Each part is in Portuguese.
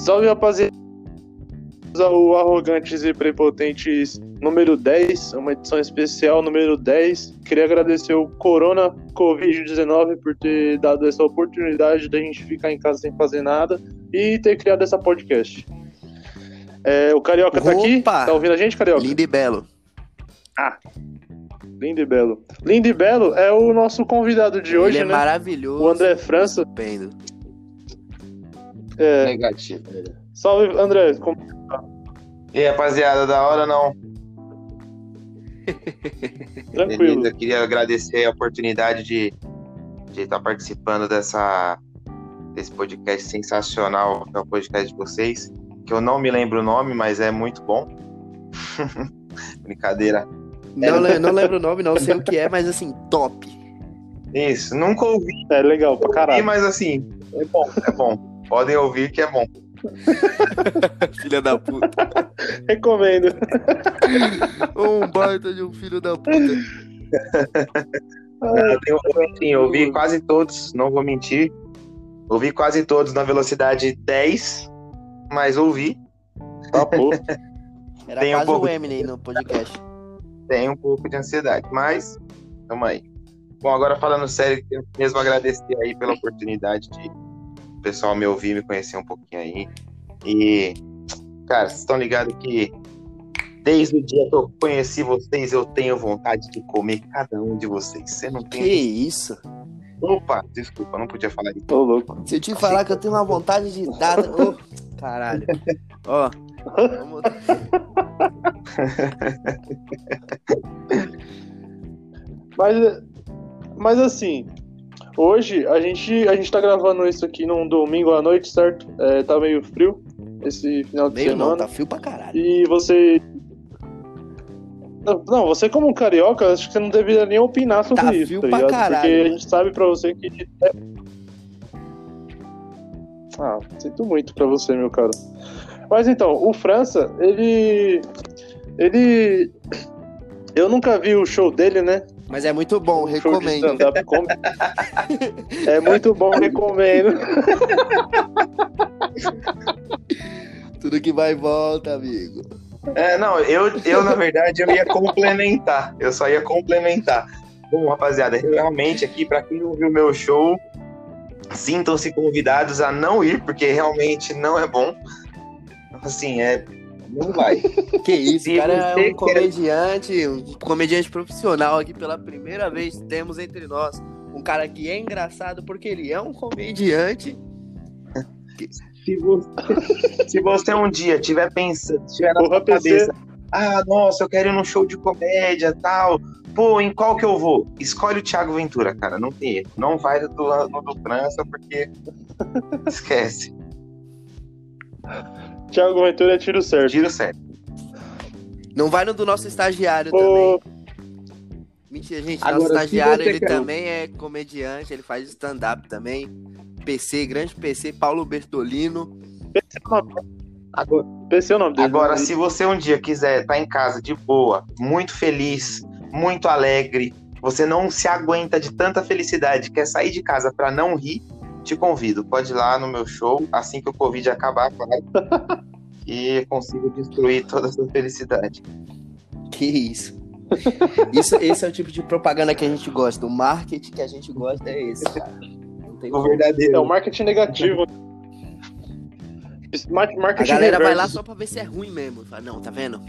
Salve, rapaziada. O Arrogantes e Prepotentes número 10, uma edição especial número 10. Queria agradecer o Corona Covid-19 por ter dado essa oportunidade da gente ficar em casa sem fazer nada e ter criado essa podcast. É, o Carioca tá aqui? Opa! Tá ouvindo a gente, Carioca? Lindo e belo. Lindo e Belo. Lindo e Belo é o nosso convidado de hoje, Ele é né? maravilhoso. O André França. Estupendo. É, Negativo. salve, André. Como- E aí, rapaziada, da hora não? Tranquilo. Beleza, queria agradecer a oportunidade de de estar participando dessa desse podcast sensacional, que é o podcast de vocês, que eu não me lembro o nome, mas é muito bom. Brincadeira. Não, le- não lembro o nome, não sei o que é, mas assim, top. Isso, nunca ouvi, É legal pra caralho. mas assim, é bom, é bom. Podem ouvir que é bom. Filha da puta. Recomendo. Um baita de um filho da puta. Eu, tenho, sim, eu ouvi quase todos, não vou mentir. Ouvi quase todos na velocidade 10, mas ouvi. Tá, pô. Era Tem um quase pouco o de- Eminem no podcast. tem um pouco de ansiedade, mas tamo aí. Bom, agora falando sério, eu mesmo agradecer aí pela oportunidade de o pessoal me ouvir, me conhecer um pouquinho aí. E, cara, vocês estão ligados que desde o dia que eu conheci vocês, eu tenho vontade de comer cada um de vocês. Você não Que tem. isso? Opa, desculpa, não podia falar isso. Tô louco. Se eu te falar que eu tenho uma vontade de dar. Ô, caralho. Ó. vamos- Mas, mas assim, hoje a gente, a gente tá gravando isso aqui num domingo à noite, certo? É, tá meio frio esse final de Meio semana. não, tá frio pra caralho. E você. Não, você como carioca, acho que você não deveria nem opinar sobre Tá isso, frio tá pra ligado? caralho, Porque a gente sabe pra você que. é- Ah, sinto muito pra você, meu caro. Mas então, o França, ele. Ele. Eu nunca vi o show dele, né? Mas é muito bom, recomendo. comedy. É muito bom, recomendo. Tudo que vai e volta, amigo. É, não, eu, eu na verdade, eu ia complementar. Eu só ia complementar. Bom, rapaziada, realmente aqui, pra quem não viu meu show, sintam-se convidados a não ir, porque realmente não é bom. Assim, é. Não vai. Que isso, o cara é um comediante, um comediante profissional aqui pela primeira vez temos entre nós. Um cara que é engraçado porque ele é um comediante. Se você, se você um dia tiver pensando, tiver na Porra, sua cabeça, ah, nossa, eu quero ir num show de comédia tal. Pô, em qual que eu vou? Escolhe o Thiago Ventura, cara. Não tem erro. Não vai do, no do França, porque esquece. Thiago Ventura é tiro certo. Tiro certo. Não vai no do nosso estagiário Ô, também. Mentira, gente. Agora, nosso se estagiário, você ele quer- também é comediante, ele faz stand-up também. PC, grande PC, Paulo Bertolino. Agora, esse é o nome dele. agora, né? se você um dia quiser estar em casa de boa, muito feliz, muito alegre, você não se aguenta de tanta felicidade, quer sair de casa pra não rir, te convido. Pode ir lá no meu show, assim que o Covid acabar, claro. E consigo destruir toda essa felicidade. Que isso. isso. Esse é o tipo de propaganda que a gente gosta. O marketing que a gente gosta é esse, cara. Não tem O como. verdadeiro. É o marketing negativo. Mar- A Marketing galera vai lá só pra ver se é ruim mesmo. Fala, não, tá vendo?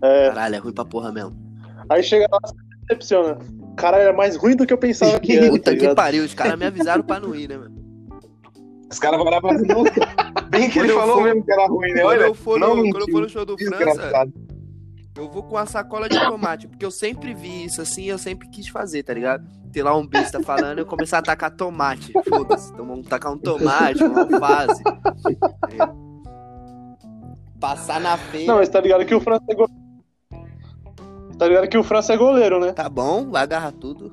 É, Caralho, é ruim pra porra mesmo. aí chega lá e se decepciona. Cara, era mais ruim do que eu pensava que era. tá Puta que ligado? pariu, os caras me avisaram pra não ir, né, mano? Os caras vão lá pra Bem que Quando ele eu falou for- mesmo que era ruim, né? Quando Olha, eu for no, não quando eu mentiu, for no show do França, eu vou com a sacola de tomate, porque eu sempre vi isso assim, eu sempre quis fazer, tá ligado? Ter lá um besta falando e eu começar a tacar tomate. Foda-se, então vamos tacar um tomate, uma alface. É. Passar na feira. Não, mas tá ligado que o França é goleiro. Tá ligado que o França é goleiro, né? Tá bom, vai agarrar tudo.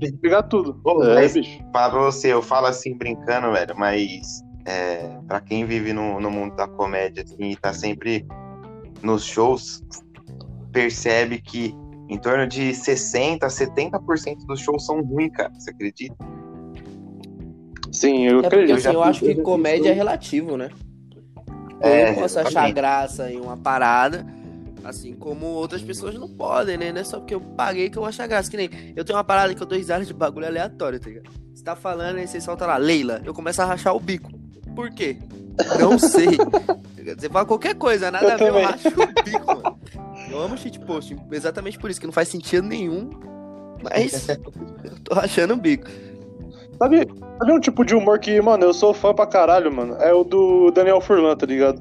Tem que pegar tudo. Ô, é, mas- bicho. Falar pra você, eu falo assim brincando, velho, mas é, pra quem vive no, no mundo da comédia assim, e tá sempre nos shows, percebe que em torno de 60%, 70% dos shows são ruins, cara. Você acredita? Sim, eu É porque acredito. assim, já eu acho que comédia é relativo, né? É, eu posso achar exatamente. graça em uma parada, assim como outras pessoas não podem, né? Não é só porque eu paguei que eu achar graça. Que nem eu tenho uma parada que eu dou risada de bagulho aleatório, tá ligado? Você tá falando e você solta lá, Leila, eu começo a rachar o bico. Por quê? Não sei. Você fala qualquer coisa, nada Eu a ver, eu também. racho o bico, mano. Eu amo shitpost, exatamente por isso, que não faz sentido nenhum. Mas eu tô rachando o bico. Sabe, sabe um tipo de humor que, mano, eu sou fã pra caralho, mano? É o do Daniel Furlan, tá ligado?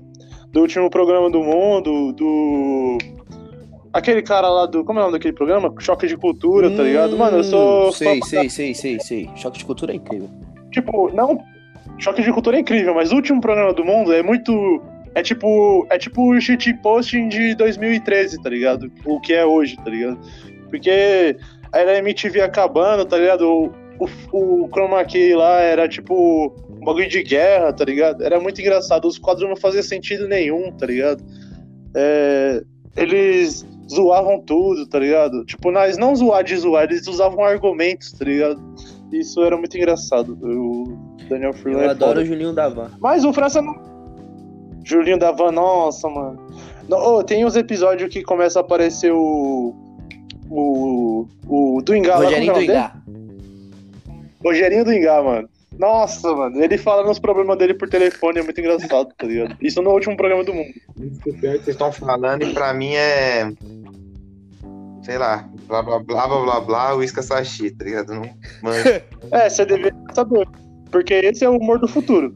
Do último programa do mundo, do. Aquele cara lá do. Como é o nome daquele programa? Choque de cultura, tá ligado? Mano, eu sou. Hum, Sei, fã sei, sei, sei, sei. Choque de cultura é incrível. Tipo, não. Choque de cultura é incrível, mas o último programa do mundo é muito. É tipo. É tipo o shitposting de 2013, tá ligado? O que é hoje, tá ligado? Porque era a MTV acabando, tá ligado? O, o, o Chroma Key lá era tipo um bagulho de guerra, tá ligado? Era muito engraçado. Os quadros não faziam sentido nenhum, tá ligado? É, eles zoavam tudo, tá ligado? Tipo, mas não zoar de zoar, eles usavam argumentos, tá ligado? Isso era muito engraçado. O Daniel Freeland Eu é adoro foda. o Julinho da Van. Mas o França não. Julinho da Van, nossa, mano. Não, ô, tem uns episódios que começa a aparecer o. O. O do Ingá lá, Rogerinho do é o nome Ingá. dele? Rogerinho do Ingá, mano. Nossa, mano. Ele fala nos problemas dele por telefone, é muito engraçado, tá ligado? Isso no último programa do mundo. Isso que vocês estão falando e pra mim é. Sei lá, blá blá blá blá blá blá, uísca sashi, tá ligado? Não manjo. É, você deveria saber. Porque esse é o humor do futuro.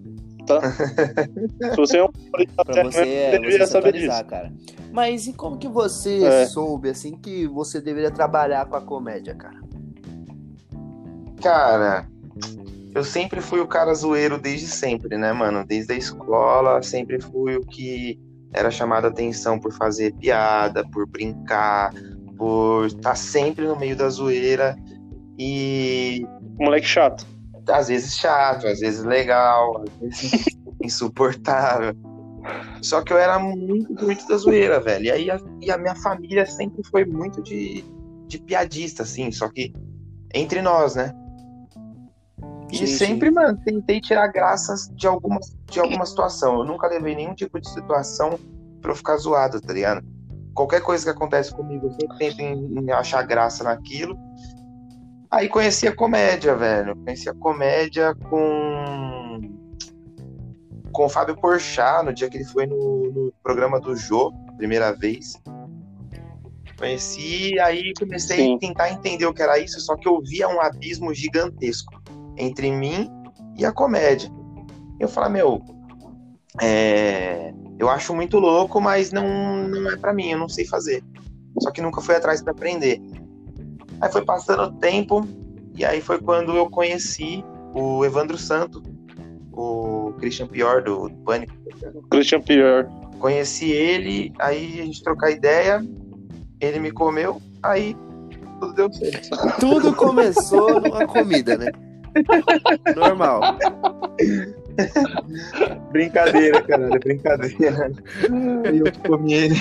Tá? Se você é um humorista Pra você, é, deveria você se saber disso. cara. Mas e como que você É. soube, assim, que você deveria trabalhar com a comédia, cara? Cara, eu sempre fui o cara zoeiro desde sempre, né, mano? Desde a escola, sempre fui o que era chamado a atenção por fazer piada, por brincar, por estar sempre no meio da zoeira. E Moleque chato. às vezes chato, às vezes legal, às vezes insuportável. Só que eu era muito, muito da zoeira, velho. E aí a, e a minha família sempre foi muito de, de piadista, assim, só que entre nós, né? E Sim, sempre, mano, tentei tirar graças de alguma, de alguma situação. Eu nunca levei nenhum tipo de situação pra eu ficar zoado, tá ligado? Qualquer coisa que acontece comigo, eu sempre tento em- em achar graça naquilo. Aí conheci a comédia, velho. Conheci a comédia com. Com o Fábio Porchat, no dia que ele foi no, no programa do Jô, primeira vez. Conheci, aí comecei Sim. a tentar entender o que era isso, só que eu via um abismo gigantesco entre mim e a comédia. Eu falei, meu, é, eu acho muito louco, mas não, não é pra mim, eu não sei fazer. Só que nunca fui atrás pra aprender. Aí foi passando o tempo, e aí foi quando eu conheci o Evandro Santo, o Christian Pior do Pânico. Christian Pierre. Conheci ele, aí a gente trocar ideia, ele me comeu, aí tudo deu certo. Tudo começou numa comida, né? Normal. Brincadeira, cara, brincadeira. E eu comi ele.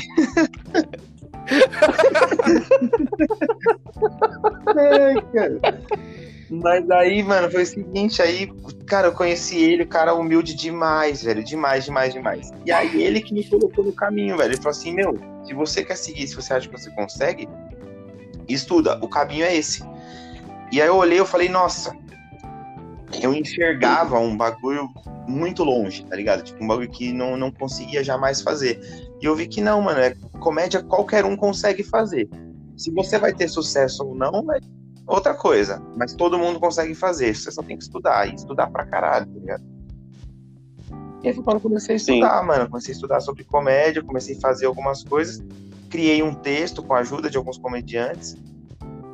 Ai, cara. Mas aí, mano, foi o seguinte, aí, cara, eu conheci ele, o cara humilde demais, velho, demais, demais, demais. E aí ele que me colocou no caminho, velho. Ele falou assim, meu, se você quer seguir, se você acha que você consegue, estuda, o caminho é esse. E aí eu olhei, eu falei, nossa, eu enxergava um bagulho muito longe, tá ligado? Tipo, um bagulho que não, não conseguia jamais fazer. E eu vi que não, mano, é comédia qualquer um consegue fazer. Se você vai ter sucesso ou não, é outra coisa. Mas todo mundo consegue fazer. Você só tem que estudar. E estudar pra caralho, tá ligado? E aí foi quando eu comecei a Sim. estudar, mano. Comecei a estudar sobre comédia, comecei a fazer algumas coisas. Criei um texto com a ajuda de alguns comediantes.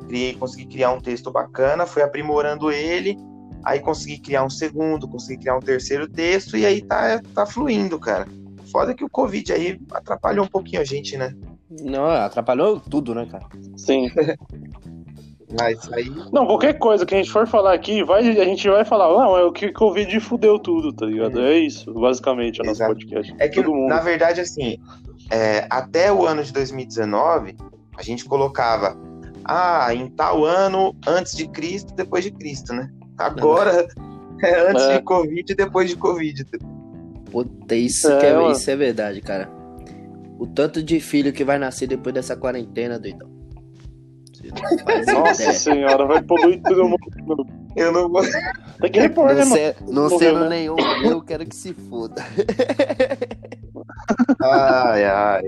Criei, consegui criar um texto bacana, fui aprimorando ele. Aí consegui criar um segundo, consegui criar um terceiro texto. E aí tá, tá fluindo, cara. Foda que o Covid aí atrapalhou um pouquinho a gente, né? Não, atrapalhou tudo, né, cara? Sim. Mas aí. Não, qualquer coisa que a gente for falar aqui, vai, a gente vai falar, não, é o que Covid fudeu tudo, tá ligado? É isso, basicamente, o nosso Exato. podcast. É que, Todo mundo. na verdade, assim, é, até o ano de 2019, a gente colocava, ah, em tal ano, antes de Cristo, depois de Cristo, né? Agora, É antes É. de Covid e depois de Covid. Puta, isso, É, que é, isso é verdade, cara. O tanto de filho que vai nascer depois dessa quarentena, doidão. Nossa ideia. senhora, vai poluir todo mundo. Eu não vou. Tem que repor, né, Não, mano? se- não sendo né? nenhum, eu quero que se foda. Ai, ai.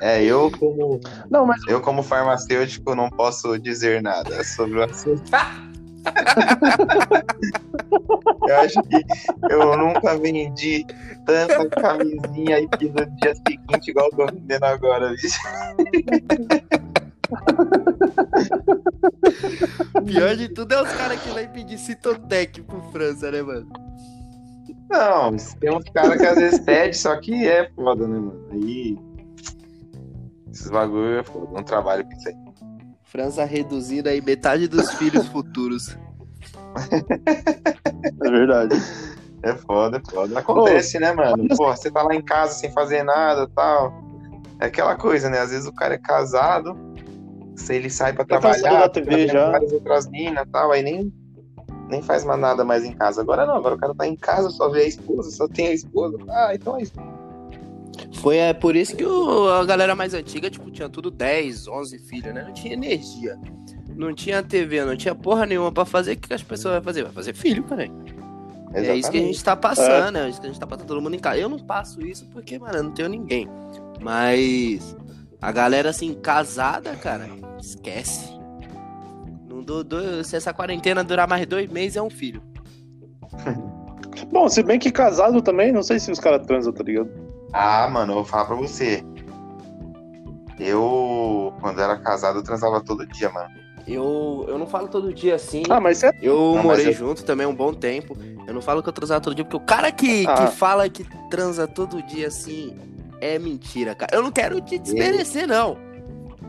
É, eu como, Não, mas eu como farmacêutico não posso dizer nada sobre o assunto. Eu acho que eu nunca vendi tanta camisinha e fiz no dia seguinte igual eu tô vendendo agora, bicho. Pior de tudo é os caras que vai pedir Citotec pro França, né, mano? Não, tem uns caras que às vezes pedem, só que é foda, né, mano? Aí. Esses bagulho é foda, não trabalho com isso aí. França reduzindo aí metade dos filhos futuros. é verdade. É foda, é foda. Acontece, né, mano? Pô, você tá lá em casa sem fazer nada tal. É aquela coisa, né? Às vezes o cara é casado, se ele sai pra Tá trabalhar, da TV já. várias outras minas e tal, aí nem, nem faz mais nada mais em casa. Agora não, agora o cara tá em casa, só vê a esposa, só tem a esposa. Ah, então é isso. Foi é, por isso que o- a galera mais antiga, tipo, tinha tudo 10, 11 filhos, né? Não tinha energia. Não tinha TV, não tinha porra nenhuma pra fazer. O que as pessoas vão fazer? Vai fazer filho, cara. É isso que a gente tá passando, é. isso que a gente tá passando todo mundo em casa. Eu não passo isso porque, mano, eu não tenho ninguém. Mas a galera, assim, casada, cara, esquece. Não dou, dou- se essa quarentena durar mais dois meses, é um filho. Bom, se bem que casado também, não sei se os caras transam, tá ligado? Ah, mano, eu vou falar pra você. Eu, quando era casado, eu transava todo dia, mano. Eu, eu não falo todo dia assim. Ah, mas é. Eu Não, mas morei eu- junto também um bom tempo. Eu não falo que eu transava todo dia, porque o cara que, Ah. que fala que transa todo dia assim é mentira, cara. Eu não quero te desmerecer, não.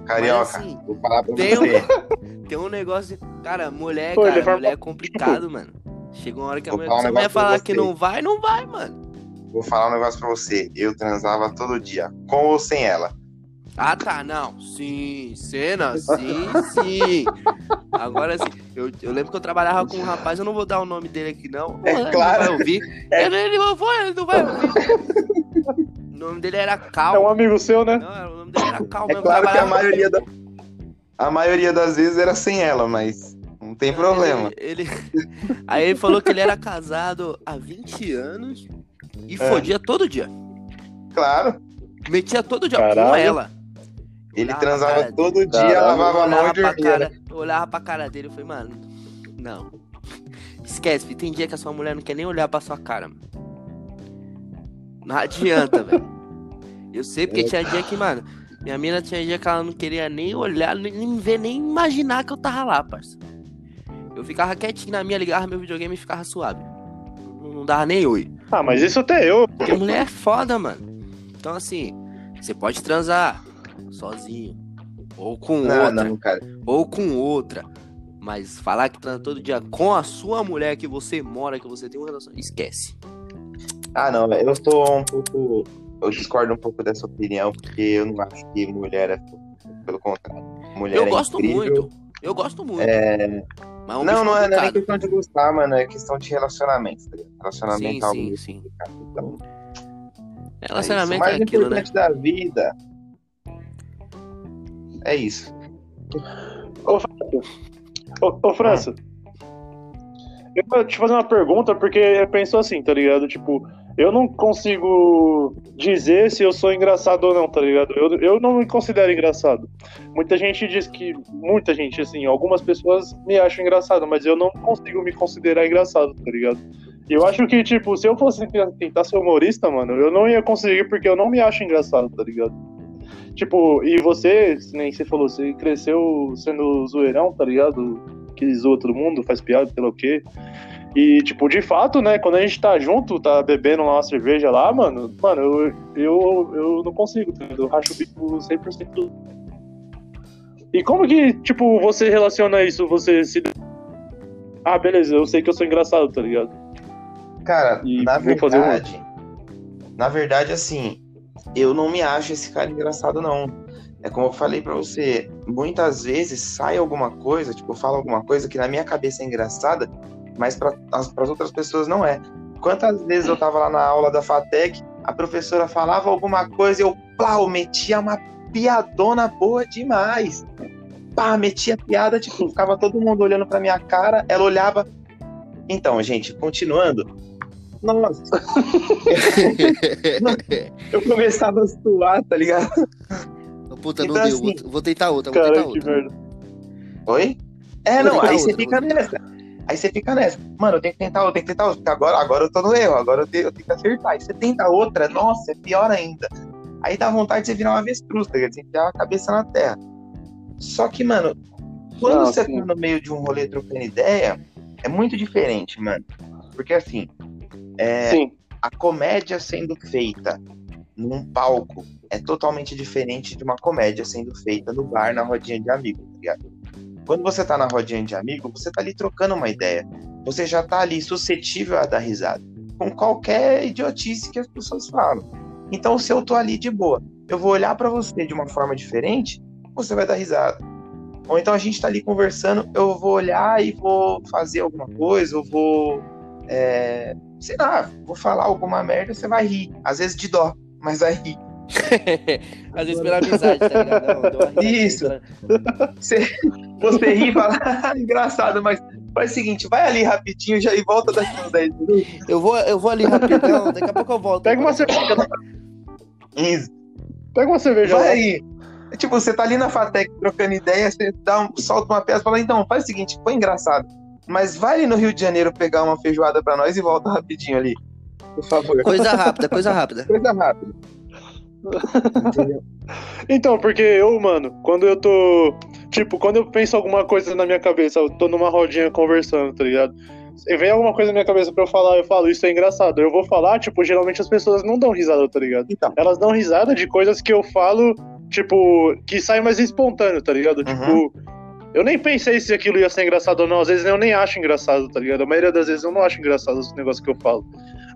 Carioca, assim, vou falar pra tem você. Tem um negócio. Cara, mulher, Pô, cara, vai- mulher é complicado, mano. Chega uma hora que a Vou mulher, falar um se a mulher negócio pra falar que não vai, não vai, mano. Vou falar um negócio pra você. Eu transava todo dia, com ou sem ela. Ah, tá, não. Sim, cena, sim, sim. Agora sim, eu, eu lembro que eu trabalhava com um rapaz, eu não vou dar o nome dele aqui, não. É ele claro. Não vai ouvir. Ele, ele não vai, ele não vai ouvir. O nome dele era Cal. É um amigo seu, né? Não, o nome dele era Cal É mesmo. claro que a maioria, da, a maioria das vezes era sem ela, mas não tem problema. Ele, ele- Aí ele falou que ele era casado há 20 anos e É. fodia todo dia. Claro, Metia todo dia com Caralho. ela. ele Olhava transava todo dia, Caralho, lavava a mão olhava e pra dormia. né? cara, eu olhava pra cara dele e falei, mano, não. Esquece, filho, tem dia que a sua mulher não quer nem olhar pra sua cara, mano. Não adianta, velho. Eu sei porque tinha dia que, mano, minha mina tinha dia que ela não queria nem olhar, nem, nem ver, nem imaginar que eu tava lá, parça. Eu ficava quietinho na minha, ligava meu videogame e ficava suave. Não dava nem oi. Ah, mas isso até eu. Porque mulher é foda, mano. Então, assim, você pode transar sozinho. Ou com Não, outra. não, cara. Ou com outra. Mas falar que transa todo dia com a sua mulher que você mora, que você tem uma relação. Esquece. Ah, não, eu sou um pouco. Eu discordo um pouco dessa opinião, porque eu não acho que mulher é. Pelo contrário. Mulher eu é gosto incrível. muito. Eu gosto muito. É... Mas é um Não, não é, não é nem complicado. questão de gostar, mano, é questão de relacionamento. Tá ligado? Relacionamento Sim, é algo sim, sim. complicado. Então, é isso. Relacionamento O é, mais aquilo, né? importante da vida é isso. Ô, ô França. Eu vou te fazer uma pergunta, porque eu penso assim, tá ligado? Tipo, eu não consigo dizer se eu sou engraçado ou não, tá ligado? Eu, eu não me considero engraçado. Muita gente diz que. Muita gente, assim, algumas pessoas me acham engraçado, mas eu não consigo me considerar engraçado, tá ligado? Eu acho que, tipo, se eu fosse tentar ser humorista, mano, eu não ia conseguir porque eu não me acho engraçado, tá ligado? Tipo, e você, nem você falou, você cresceu sendo zoeirão, tá ligado? Que zoa todo mundo, faz piada, sei lá o quê. E, tipo, de fato, né, quando a gente tá junto, tá bebendo lá uma cerveja lá, mano, mano, eu, eu, eu não consigo, tá ligado? Eu racho o bico 100% do... E como que, tipo, você relaciona isso, você se... Ah, beleza, eu sei que eu sou engraçado, tá ligado? Cara, E na um verdade. Na verdade, assim, eu não me acho esse cara engraçado, não. É como eu falei pra você, muitas vezes sai alguma coisa, tipo, eu falo alguma coisa que na minha cabeça é engraçada, mas para as outras pessoas não é. Quantas vezes eu tava lá na aula da FATEC, a professora falava alguma coisa e eu, plau, metia uma piadona boa demais. Pá, metia piada, tipo, ficava todo mundo olhando pra minha cara, ela olhava. Então, gente, continuando. Nossa. eu começava a suar, tá ligado? Puta, Então, não deu. assim, Vou, tentar outra, vou Cara, tentar outra. Oi? É, Vou não, aí você outra, fica nessa. Aí você fica nessa. Mano, eu tenho que tentar outra, tenho que tentar outra. Porque agora, agora eu tô no erro, agora eu tenho, eu tenho que acertar. Aí você tenta outra, nossa, é pior ainda. Aí dá vontade de você virar uma avestruz, tá ligado? Você enfiar a cabeça na terra. Só que, mano, quando Não, você sim. tá no meio de um rolê trocando ideia, é muito diferente, mano. Porque assim, é, a comédia sendo feita num palco é totalmente diferente de uma comédia sendo feita no bar, na rodinha de amigos, tá ligado? Quando você tá na rodinha de amigo, você tá ali trocando uma ideia. Você já tá ali suscetível a dar risada. Com qualquer idiotice que as pessoas falam. Então, se eu tô ali de boa, eu vou olhar pra você de uma forma diferente, você vai dar risada. Ou então a gente tá ali conversando, eu vou olhar e vou fazer alguma coisa, eu vou. é, sei lá, vou falar alguma merda, você vai rir. Às vezes de dó, mas vai rir. Às vezes pela amizade, tá ligado? Não, Isso. pela- Você, você ri e fala, "Ah, engraçado, mas faz o seguinte, vai ali rapidinho já e volta daqui uns 10 minutos. Eu vou, eu vou ali rapidão, daqui a pouco eu volto. Pega uma cerveja. Isso. Pega uma cerveja Vai lá. aí. Tipo, você tá ali na Fatec trocando ideia, você dá um, solta uma peça e fala, então, faz o seguinte, foi engraçado. Mas vai ali no Rio de Janeiro pegar uma feijoada pra nós e volta rapidinho ali. Por favor. Coisa rápida, coisa rápida. Coisa rápida. Entendeu? Então, porque eu, mano, quando eu tô. Tipo, quando eu penso alguma coisa na minha cabeça, eu tô numa rodinha conversando, tá ligado? E vem alguma coisa na minha cabeça pra eu falar, eu falo, isso é engraçado. Eu vou falar, tipo, geralmente as pessoas não dão risada, tá ligado? Então, Elas dão risada de coisas que eu falo, tipo, que sai mais espontâneo, tá ligado? Tipo, eu nem pensei se aquilo ia ser engraçado ou não. Às vezes eu nem acho engraçado, tá ligado? A maioria das vezes eu não acho engraçado os negócios que eu falo.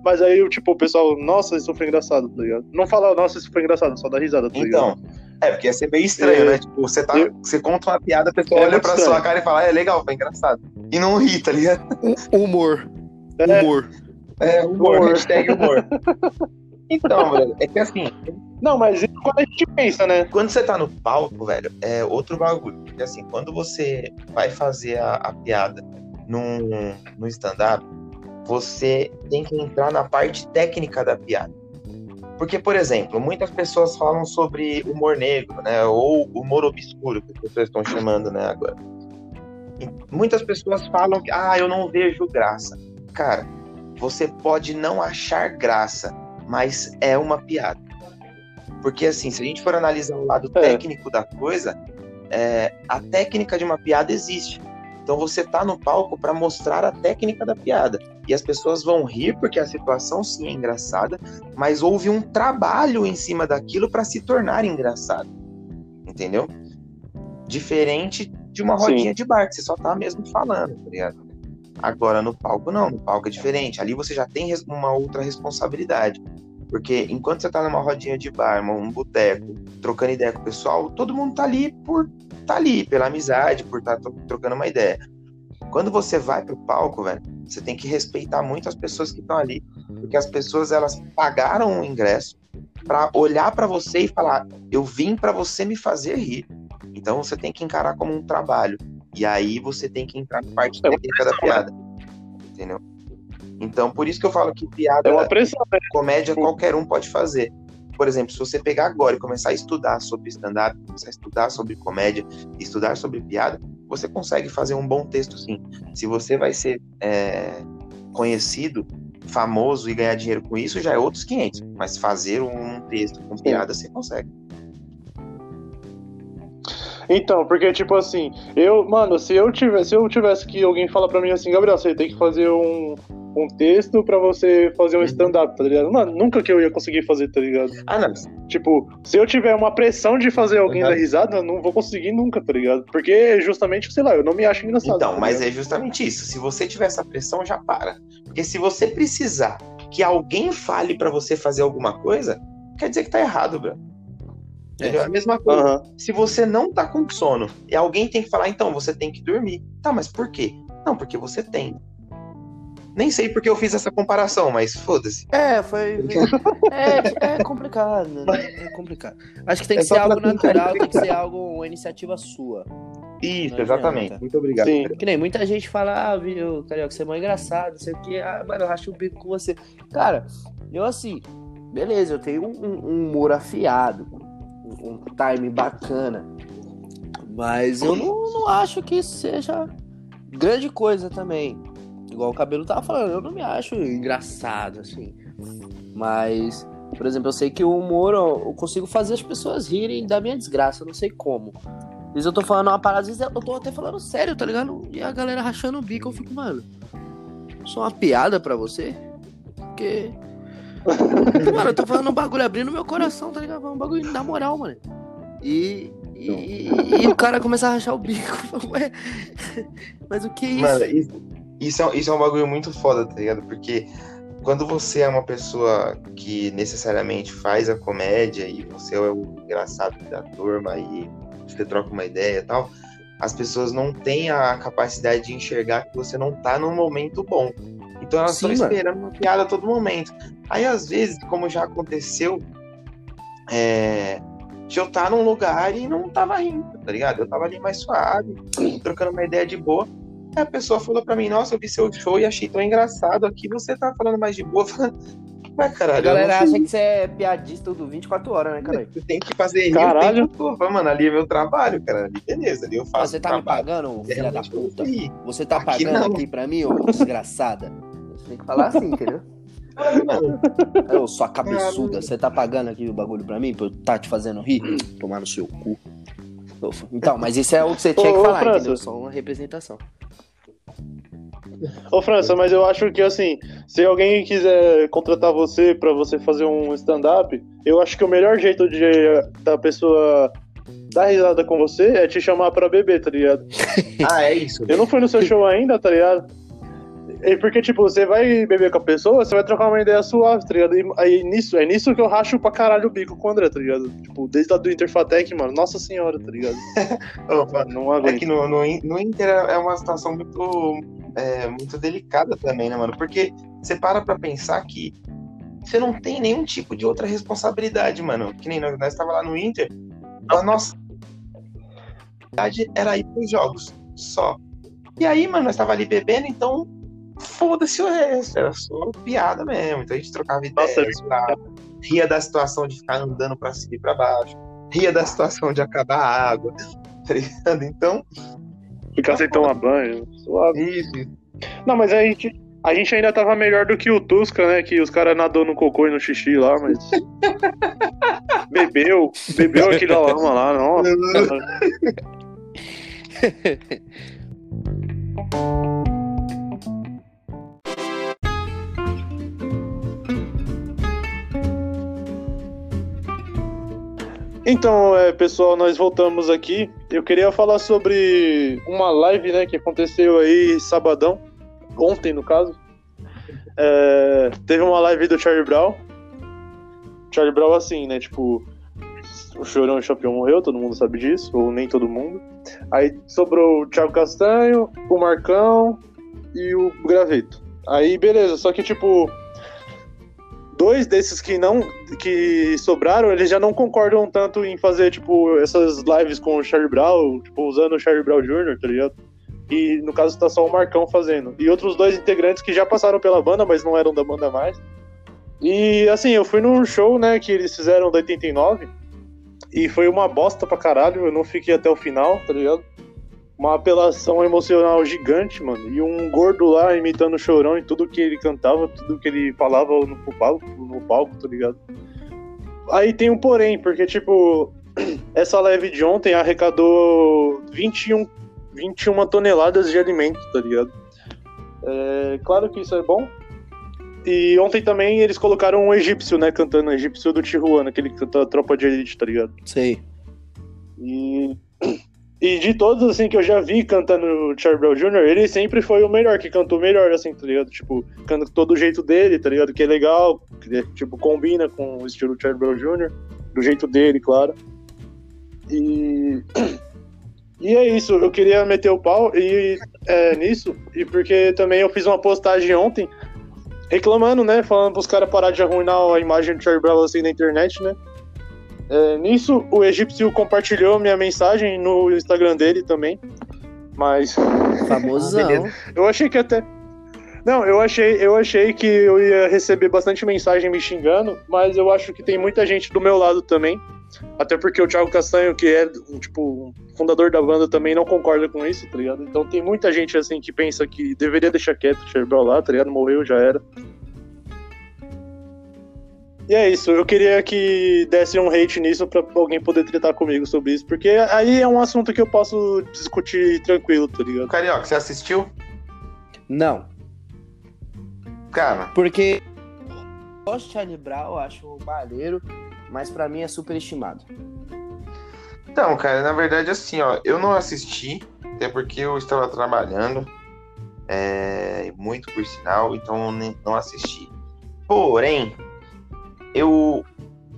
Mas aí, tipo, o pessoal, nossa, isso foi engraçado, tá ligado? Não fala, nossa, isso foi engraçado, só dá risada, tá ligado? então. É, porque ia ser meio estranho, É. né? Tipo, você, tá, Eu- você conta uma piada, a pessoa É olha pra estranho. sua cara e fala, é legal, foi engraçado. E não ri, tá ligado? Humor. É. Humor. É, humor, Humor. hashtag humor. Então, velho, é que assim, Não, mas isso quando a gente pensa, né? quando você tá no palco, velho, é outro bagulho. Porque assim, quando você vai fazer a, a piada num, no stand-up, você tem que entrar na parte técnica da piada. Porque, por exemplo, muitas pessoas falam sobre humor negro, né? Ou humor obscuro, que as pessoas estão chamando, né, agora. E muitas pessoas falam que, ah, eu não vejo graça. Cara, você pode não achar graça, mas é uma piada. Porque, assim, se a gente for analisar o lado É. técnico da coisa, é, a técnica de uma piada existe. Então você tá no palco para mostrar a técnica da piada. E as pessoas vão rir porque a situação sim é engraçada, mas houve um trabalho em cima daquilo para se tornar engraçado. Entendeu? Diferente de uma Sim. rodinha de bar, que você só tá mesmo falando, tá ligado? Agora no palco não, no palco é diferente. Ali você já tem uma outra responsabilidade. Porque enquanto você tá numa rodinha de bar, um boteco, trocando ideia com o pessoal, todo mundo tá ali por tá ali, pela amizade, por estar tá trocando uma ideia. Quando você vai pro palco, velho, você tem que respeitar muito as pessoas que estão ali, porque as pessoas elas pagaram o ingresso pra olhar pra você e falar: "Eu vim pra você me fazer rir". Então você tem que encarar como um trabalho. E aí você tem que entrar na parte É técnica da piada. Entendeu? Então, por isso que eu falo que piada É uma pressão, né? comédia qualquer um pode fazer. Por exemplo, se você pegar agora e começar a estudar sobre stand-up, começar a estudar sobre comédia, estudar sobre piada, você consegue fazer um bom texto sim. Se você vai ser é, conhecido, famoso e ganhar dinheiro com isso, já é outros 500. Mas fazer um texto com piada, você consegue. Então, porque, tipo assim, eu, mano, se eu tivesse, se eu tivesse que alguém falar pra mim assim, Gabriel, você tem que fazer um, um texto pra você fazer um Uhum. stand-up, tá ligado? Mano, nunca que eu ia conseguir fazer, tá ligado? Ah, não. Tipo, se eu tiver uma pressão de fazer alguém Uhum. dar risada, eu não vou conseguir nunca, tá ligado? Porque justamente, sei lá, eu não me acho engraçado. Então, tá mas é justamente isso. Se você tiver essa pressão, já para. Porque se você precisar que alguém fale pra você fazer alguma coisa, quer dizer que tá errado, bro. Entendeu? É a mesma coisa. Aham. Se você não tá com sono e alguém tem que falar, então você tem que dormir. Tá, mas por quê? Não, porque você tem. Nem sei porque eu fiz essa comparação, mas foda-se. É, foi. É, é complicado, né? É complicado. Acho que tem que É ser algo natural, tem que ser algo, uma iniciativa sua. Isso, exatamente. adianta. Muito obrigado. Sim. Que nem muita gente fala, ah, viu, Carioca, você é mó engraçado, não sei o que, ah, mano, eu racho o bico com você. Cara, eu assim, beleza, eu tenho um, um- um humor afiado, um, um time bacana, mas eu não, não acho que isso seja grande coisa também. Igual o cabelo tava falando, eu não me acho engraçado, assim. Mas, por exemplo, eu sei que o humor eu, consigo fazer as pessoas rirem da minha desgraça, não sei como. Às vezes eu tô falando uma parada, às vezes eu tô até falando sério, tá ligado? E a galera rachando o bico, eu fico, mano, sou uma piada pra você? Porque. Mano, eu tô falando um bagulho abrindo meu coração, tá ligado? Um bagulho na moral, mano. E. E, e- o cara começa a rachar o bico. mas o que é isso? Mano, isso, isso, é, isso é um bagulho muito foda, tá ligado? Porque quando você é uma pessoa que necessariamente faz a comédia e você é o engraçado da turma e você troca uma ideia e tal, as pessoas não têm a capacidade de enxergar que você não tá num momento bom. Então elas estão esperando uma piada a todo momento. Aí, às vezes, como já aconteceu, é, de eu estar num lugar e não tava rindo, tá ligado? Eu tava ali mais suave, trocando uma ideia de boa. A pessoa falou pra mim, nossa, eu vi seu show e achei tão engraçado. Aqui você tá falando mais de boa. Falando, Ué, caralho, A galera eu acha que você é piadista do 24 horas, né, cara? Você tem que fazer rir Caralho. Fala, Mano, ali é meu trabalho, cara. Ali, beleza, ali eu faço você tá me trabalho. pagando, É filha da puta? você rir. Tá Aqui pagando não. aqui pra mim, ô desgraçada? Você tem que falar assim, entendeu? Mano, Ô, sua cabeçuda, você tá pagando aqui o bagulho pra mim, pra eu tá te fazendo rir? Tomar no seu cu. Então, mas isso é o que você tinha Ô, que ô, falar, França. entendeu? Só uma representação. Ô, França, mas eu acho que assim, se alguém quiser contratar você pra você fazer um stand-up, eu acho que o melhor jeito de da pessoa dar risada com você é te chamar pra beber, tá ligado? ah, é isso. Eu não fui no seu show ainda, tá ligado? E porque, tipo, você vai beber com a pessoa, você vai trocar uma ideia suave, tá ligado? E aí nisso, é nisso que eu racho pra caralho o bico com o André, tá ligado? Tipo, desde a do Interfatec, mano, nossa senhora, tá ligado? Opa, Não É que no, no, no Inter é uma situação muito, é, muito delicada também, né, mano? Porque você para pra pensar que você não tem nenhum tipo de outra responsabilidade, mano. Que nem nós, nós tava lá no Inter, a nossa responsabilidade era ir pros jogos, só. E aí, mano, nós tava ali bebendo, então foda-se o resto, era só piada mesmo. Então a gente trocava ideias, Nossa, ria da situação de ficar andando pra cima e pra baixo, ria da situação de acabar a água, tá ligado? Então, Ficar sem tomar banho, suave. isso, Não, mas a gente, a gente ainda tava melhor do que o Tusca, né? Que os caras nadou no cocô e no xixi lá, mas. bebeu, bebeu aqui da lama lá, nossa. Então, é, pessoal, nós voltamos aqui. Eu queria falar sobre uma live, né, que aconteceu aí sabadão, ontem no caso. É, teve uma live do Charlie Brown. Charlie Brown assim, né, tipo, o Chorão e o Champion morreu, todo mundo sabe disso, ou nem todo mundo. Aí sobrou o Thiago Castanho, o Marcão e o Graveto. Aí beleza, só que tipo dois desses que não que sobraram, eles já não concordam tanto em fazer tipo essas lives com o Charlie Brown, tipo usando o Charlie Brown Jr., tá ligado? E no caso tá só o Marcão fazendo. E outros dois integrantes que já passaram pela banda, mas não eram da banda mais. E assim, eu fui num show, né, que eles fizeram da 89. E foi uma bosta pra caralho, eu não fiquei até o final, tá ligado? Uma apelação emocional gigante, mano. E um gordo lá imitando o chorão e tudo que ele cantava, tudo que ele falava no palco, no palco, tá ligado? Aí tem um porém, porque, tipo, essa live de ontem arrecadou 21, 21 toneladas de alimento, tá ligado? É, claro que isso é bom. E ontem também eles colocaram um egípcio, né, cantando, egípcio do Tijuana, aquele que canta Tropa de Elite, tá ligado? Sei. E, e de todos, assim, que eu já vi cantando Charlie Brown Jr., ele sempre foi o melhor, que cantou melhor, assim, tá ligado? Tipo, canta todo o jeito dele, tá ligado? Que é legal, que, tipo, combina com o estilo Charlie Brown Jr., do jeito dele, claro. E, E é isso, eu queria meter o pau e é, nisso, e porque também eu fiz uma postagem ontem reclamando, né? Falando pros caras parar de arruinar a imagem do Charlie Brown assim na internet, né? É, nisso, o egípcio compartilhou minha mensagem no Instagram dele também. Mas. Famosão. eu achei que até. Não, eu achei, eu achei que eu ia receber bastante mensagem me xingando, mas eu acho que tem muita gente do meu lado também. Até porque o Thiago Castanho, que é tipo fundador da banda, também não concorda com isso, tá ligado? Então tem muita gente assim que pensa que deveria deixar quieto o Cherbel lá, tá ligado? Morreu, já era. E é isso, eu queria que desse um hate nisso pra alguém poder tratar comigo sobre isso, porque aí é um assunto que eu posso discutir tranquilo, tá ligado? Carioca, você assistiu? Não, Cara, porque eu gosto de Charlie Brown, eu acho maneiro, mas pra mim é superestimado. então, cara, na verdade, assim, ó, eu não assisti, até porque eu estava trabalhando, é, muito por sinal, então não assisti. Porém, eu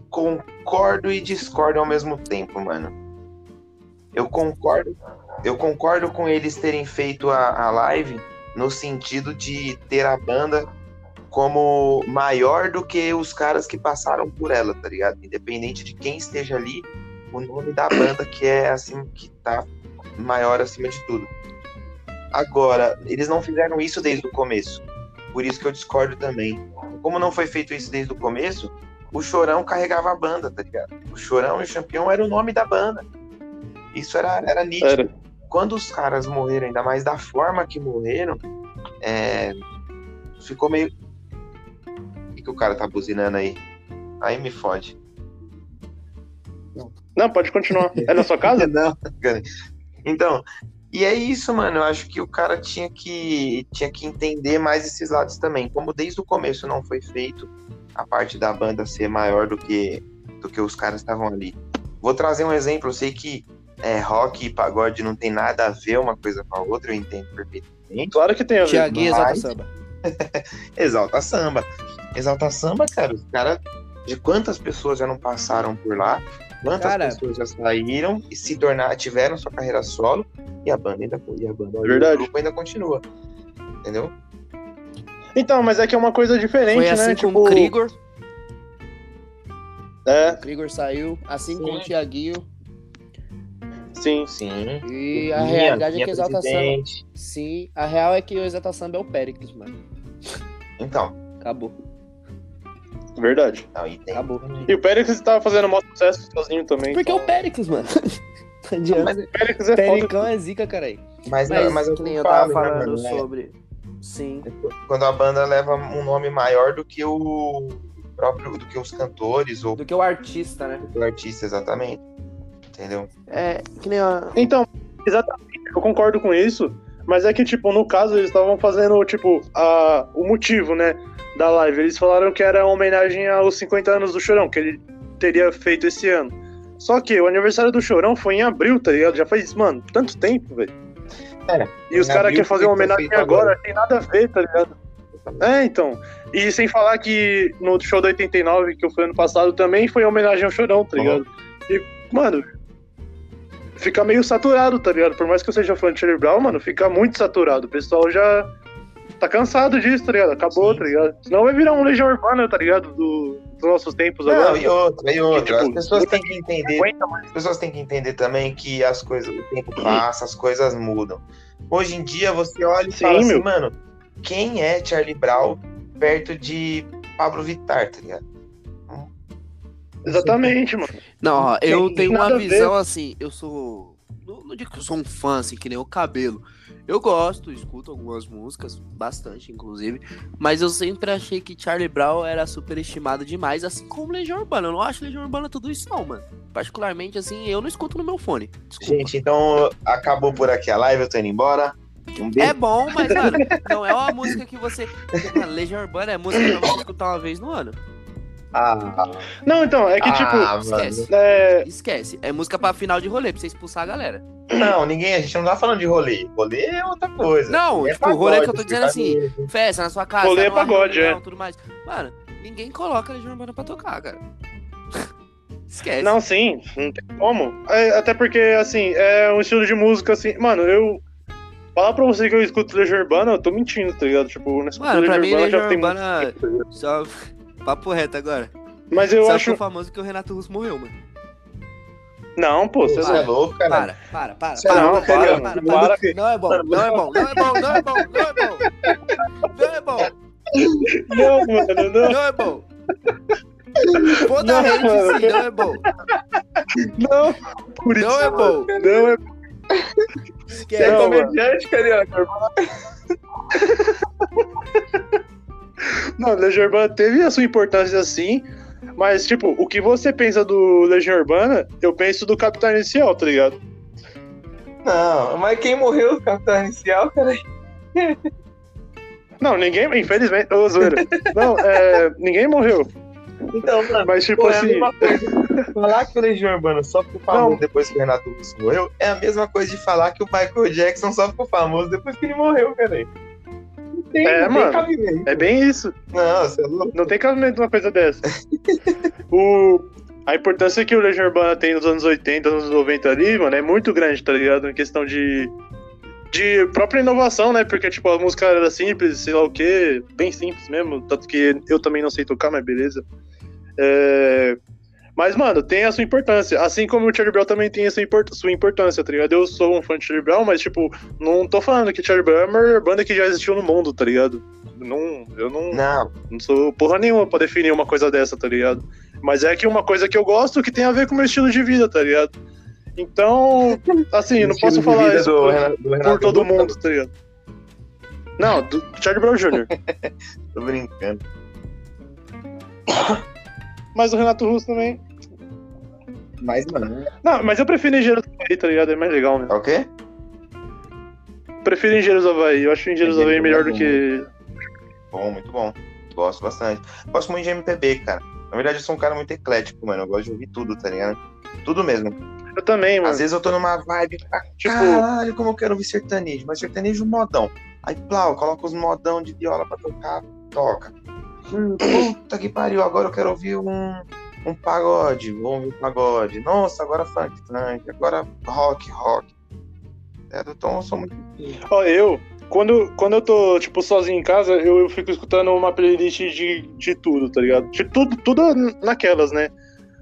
concordo e discordo ao mesmo tempo, mano. Eu concordo, eu concordo com eles terem feito a, a live no sentido de ter a banda como maior do que os caras que passaram por ela, tá ligado? Independente de quem esteja ali, o nome da banda que é assim que tá maior acima de tudo. Agora, eles não fizeram isso desde o começo. Por isso que eu discordo também. Como não foi feito isso desde o começo, o Chorão carregava a banda, tá ligado? O Chorão e o Champion era o nome da banda. Isso era, era nítido. Era. Quando os caras morreram, ainda mais da forma que morreram, é, ficou meio. O que, que o cara tá buzinando aí? Aí me fode. Não, pode continuar. É na sua casa? Não. Então, e é isso, mano. Eu acho que o cara tinha que, tinha que entender mais esses lados também. Como desde o começo não foi feito a parte da banda ser maior do que, do que os caras estavam ali. Vou trazer um exemplo. Eu sei que é, rock e pagode não tem nada a ver uma coisa com a outra, eu entendo perfeitamente. Claro que tem a ver. Tiaguinho exalta mas- samba. Exalta Samba. Exalta Samba, cara, os caras. De quantas pessoas já não passaram por lá? Quantas Cara. pessoas já saíram e se tornaram, tiveram sua carreira solo e a banda ainda e a banda, Verdade. o grupo ainda continua. Entendeu? Então, mas é que é uma coisa diferente, Foi né? assim tipo, com o Krigor. É, O Krigor saiu, assim Sim. com o Tiaguinho. sim. Sim. E a Tinha- realidade é tinha que Exalta Samba. presidente. Sim, a real é que o Exalta Samba é o Péricles, mano. Então, Acabou. Verdade. não, e tem. Acabou. E o Péricles tava fazendo maior sucesso sozinho também. Porque é o então... Péricles, mano. Não adianta. Mas, o Péricles é foda. Pericão é zica, caralho. mas, Mas, não, mas eu, que nem eu tava né, falando mano, é, sobre. Sim. Quando a banda leva um nome maior do que o próprio, do que os cantores ou Do que o artista, né? o artista, exatamente. Entendeu? É, que nem a. Então, exatamente, eu concordo com isso, mas é que, tipo, no caso, eles estavam fazendo, tipo, a, o motivo, né, da live. Eles falaram que era uma homenagem aos 50 anos do Chorão, que ele teria feito esse ano. Só que o aniversário do Chorão foi em abril, tá ligado? Já faz, mano, tanto tempo, velho. É, E os caras querem fazer uma homenagem agora, agora. tem nada a ver, tá ligado? É, então. E sem falar que no show da 89, que eu fui ano passado, também foi em homenagem ao Chorão, tá ligado? E, mano, fica meio saturado, tá ligado? Por mais que eu seja fã de Charlie Brown, mano, fica muito saturado. O pessoal já tá cansado disso, tá ligado? Acabou, Sim. tá ligado? Senão vai virar um Legião Urbana, tá ligado? Do, dos nossos tempos Não, agora. e outra, e outra. tipo, as pessoas têm que entender. As pessoas têm que entender também que as coisas, o tempo passa, as coisas mudam. Hoje em dia você olha e Sim, fala assim, meu. mano, quem é Charlie Brown perto de Pablo Vittar, tá ligado? Exatamente, mano. Não, eu tenho uma visão assim, eu sou. Não, não digo que eu sou um fã, assim, que nem o cabelo. Eu gosto, escuto algumas músicas, bastante, inclusive. Mas eu sempre achei que Charlie Brown era superestimado demais, assim como Legião Urbana. Eu não acho Legião Urbana tudo isso, não, mano. Particularmente, assim, eu não escuto no meu fone. Desculpa. Gente, então acabou por aqui a live, eu tô indo embora. Um beijo. É bom, mas, mano, não é uma música que você. Mano, Legião Urbana é música pra você escutar uma vez no ano. Ah, Não, então, é que, tipo, ah, esquece. mano. é, Esquece. É música pra final de rolê, pra você expulsar a galera. Não, ninguém, a gente não tá falando de rolê. Rolê é outra coisa. Não, É tipo, o rolê que eu tô pagode, dizendo assim, sertanejo. festa na sua casa, Rolê é pagode, reunião, é. tudo mais. Mano, ninguém coloca Legião Urbana pra tocar, cara. Esquece. Não, sim, não tem como. É, até porque, assim, é um estilo de música, assim. Mano, eu. Falar pra você que eu escuto Legião Urbana, eu tô mentindo, tá ligado? Tipo, escuto Mano, pra mim, Urbana já tem muito tempo, tá? Só. Papo reto agora. Mas eu Só acho. ficou famoso que o Renato Russo morreu, mano. Não, pô, você não. é louco, cara. Para, para, para. Você para, não, para, para, para, para, para. Não é bom, não é bom, não é bom, não é bom, não é bom. Não é bom, Não, mano, não. não é bom. Toda Não, rede mano. sim, não é bom. Não, por isso. Não é bom. Não é. Esquece. Você é comediante, carioca. Não, Legião Urbana teve a sua importância sim, mas, tipo, o que você pensa do Legião Urbana, eu penso do Capital Inicial, tá ligado? Não, mas quem morreu do Capitão Inicial, cara? Não, ninguém, infelizmente, ô, zoeira. Não, é, ninguém morreu, Então, mano, mas, tipo pô, é assim, coisa. Falar que o Legião Urbana só ficou famoso Não. depois que o Renato Russo morreu é a mesma coisa de falar que o Michael Jackson só ficou famoso depois que ele morreu, cara. Tem, É, não mano. tem cabimento. é bem isso. Não, você é louco. Não tem cabimento uma coisa dessa. o, a importância que o Legião Urbana tem nos anos 80, anos 90 ali, mano, é muito grande, tá ligado? Em questão de. De própria inovação, né? Porque, tipo, a música era simples, sei lá o quê, bem simples mesmo. Tanto que eu também não sei tocar, mas beleza. É, Mas, mano, tem a sua importância. Assim como o Charlie Brown também tem a sua, import- sua importância, tá ligado? Eu sou um fã de Charlie Brown, mas, tipo, não tô falando que Charlie Brown é a maior banda que já existiu no mundo, tá ligado? Não, eu não, Não, não sou porra nenhuma pra definir uma coisa dessa, tá ligado? Mas é que uma coisa que eu gosto que tem a ver com o meu estilo de vida, tá ligado? Então, assim, eu não posso falar isso do por, Renato, do por Renato todo Russo, mundo, tá ligado? Não, do Charlie Brown Jr. Tô brincando. Mas o Renato Russo também. Mas, mano, Não, mas eu prefiro Engenheiros do Havaí, tá ligado? É mais legal, né? é o quê? Prefiro Engenheiros do Havaí. Eu acho Engenheiros do Havaí melhor do que. Bom, muito bom. Gosto bastante. Gosto muito de MPB, cara. Na verdade, eu sou um cara muito eclético, mano. Eu gosto de ouvir tudo, tá ligado? Tudo mesmo. Eu também, mano. Às vezes eu tô numa vibe, Tipo- caralho, como eu quero ouvir sertanejo. Mas sertanejo modão. Aí, plau, coloca os modão de viola pra tocar, toca. Hum, puta que pariu, agora eu quero ouvir um, um pagode. Vou ouvir um pagode. Nossa, agora funk, funk. Agora rock, rock. É, então eu sou muito... Ó, eu, quando, quando eu tô, tipo, sozinho em casa, eu, eu fico escutando uma playlist de, de tudo, tá ligado? De tudo, tudo naquelas, né?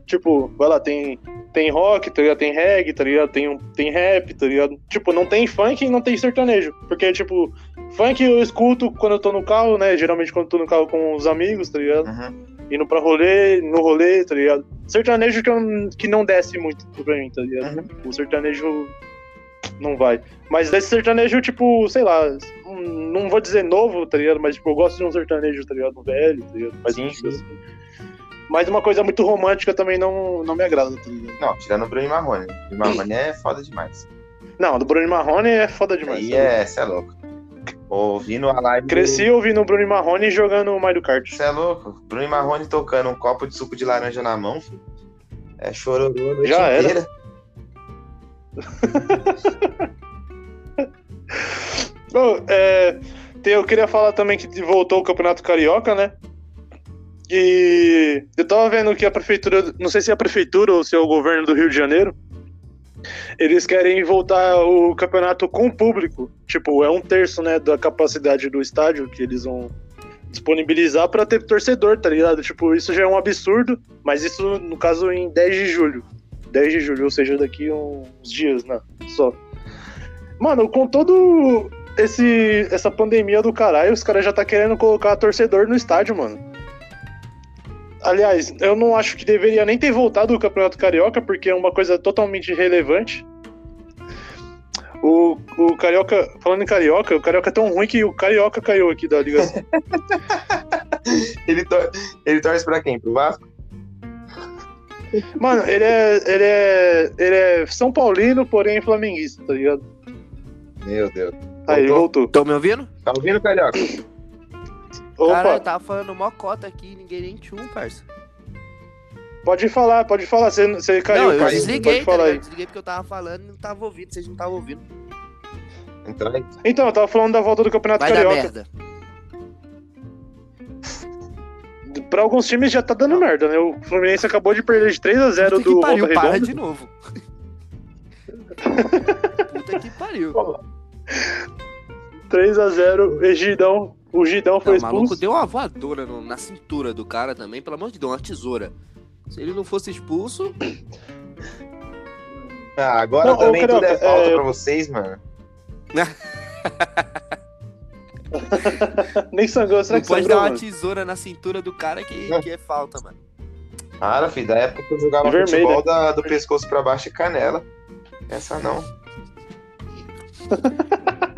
Tipo, vai lá, tem, tem rock, tá ligado? Tem reggae, tá ligado? Tem, um- tem rap, tá ligado? Tipo, não tem funk e não tem sertanejo. Porque, tipo, funk eu escuto quando eu tô no carro, né? Geralmente quando eu tô no carro com os amigos, tá ligado? Uhum. Indo pra rolê, no rolê, tá ligado? Sertanejo que, eu- que não desce muito pra mim, tá ligado? O sertanejo não vai. Mas desse sertanejo, tipo, sei lá, um- não vou dizer novo, tá ligado? Mas, tipo, eu gosto de um sertanejo, tá ligado? Velho, tá ligado? Mais Sim, sim. assim. Mas uma coisa muito romântica também não, não me agrada, tá ligado? Não, tirando o Bruno e Marrone. O Bruno e Marrone é foda demais. Não, do Bruno e Marrone é foda demais. Aí tá é, cê é louco. Ouvindo a live. do- Cresci ouvindo o Bruno Marrone jogando Mario Kart. Você é louco? Bruno Marrone tocando um copo de suco de laranja na mão, filho. É chororô a noite Já era. inteira. Bom, é, eu queria falar também que voltou o Campeonato Carioca, né? E eu tava vendo que a prefeitura, não sei se é a prefeitura ou se é o governo do Rio de Janeiro, eles querem voltar o campeonato com público. Tipo, é um terço, né, da capacidade do estádio que eles vão disponibilizar pra ter torcedor, tá ligado? Tipo, isso já é um absurdo, mas isso, no caso, em 10 de julho. 10 de julho, ou seja, daqui uns dias, né? Só. Mano, com todo esse essa pandemia do caralho, os caras já tá querendo colocar torcedor no estádio, mano. Aliás, eu não acho que deveria nem ter voltado o Campeonato Carioca, porque é uma coisa totalmente irrelevante. O, o Carioca, falando em Carioca, o Carioca é tão ruim que o Carioca caiu aqui da ligação. Ele, tor ele torce pra quem? Pro Vasco? Mano, ele é, ele é. Ele é São Paulino, porém flamenguista, tá ligado? Meu Deus. Aí, ele voltou. Tão me ouvindo? Tá ouvindo, Carioca? Opa, Cara, eu tava falando mó cota aqui, ninguém nem tchum, parça. pode falar, pode falar. Você, você caiu, não, eu caiu. desliguei, Pode tá falar aí. Desliguei porque eu tava falando e não tava ouvindo, vocês não estavam ouvindo. Entra aí. Então, eu tava falando da volta do Campeonato Vai dar Carioca. merda. pra alguns times já tá dando merda, né? O Fluminense acabou de perder de 3x0 Puta que do pariu, Volta para Redonda. de novo. Puta que pariu. 3x0, Egidão. O Gidão foi Não, o maluco expulso. deu uma voadora no- na cintura do cara também, pelo amor de Deus, uma tesoura. Se ele não fosse expulso, Ah, agora Não, também tudo é falta é- pra vocês, mano. Nem sangrou, será não que pode sangrou, dar uma mano? tesoura na cintura do cara que, que é falta, mano. Para, filho, da época que eu jogava Vermelha. futebol da- do pescoço pra baixo e canela. Essa não.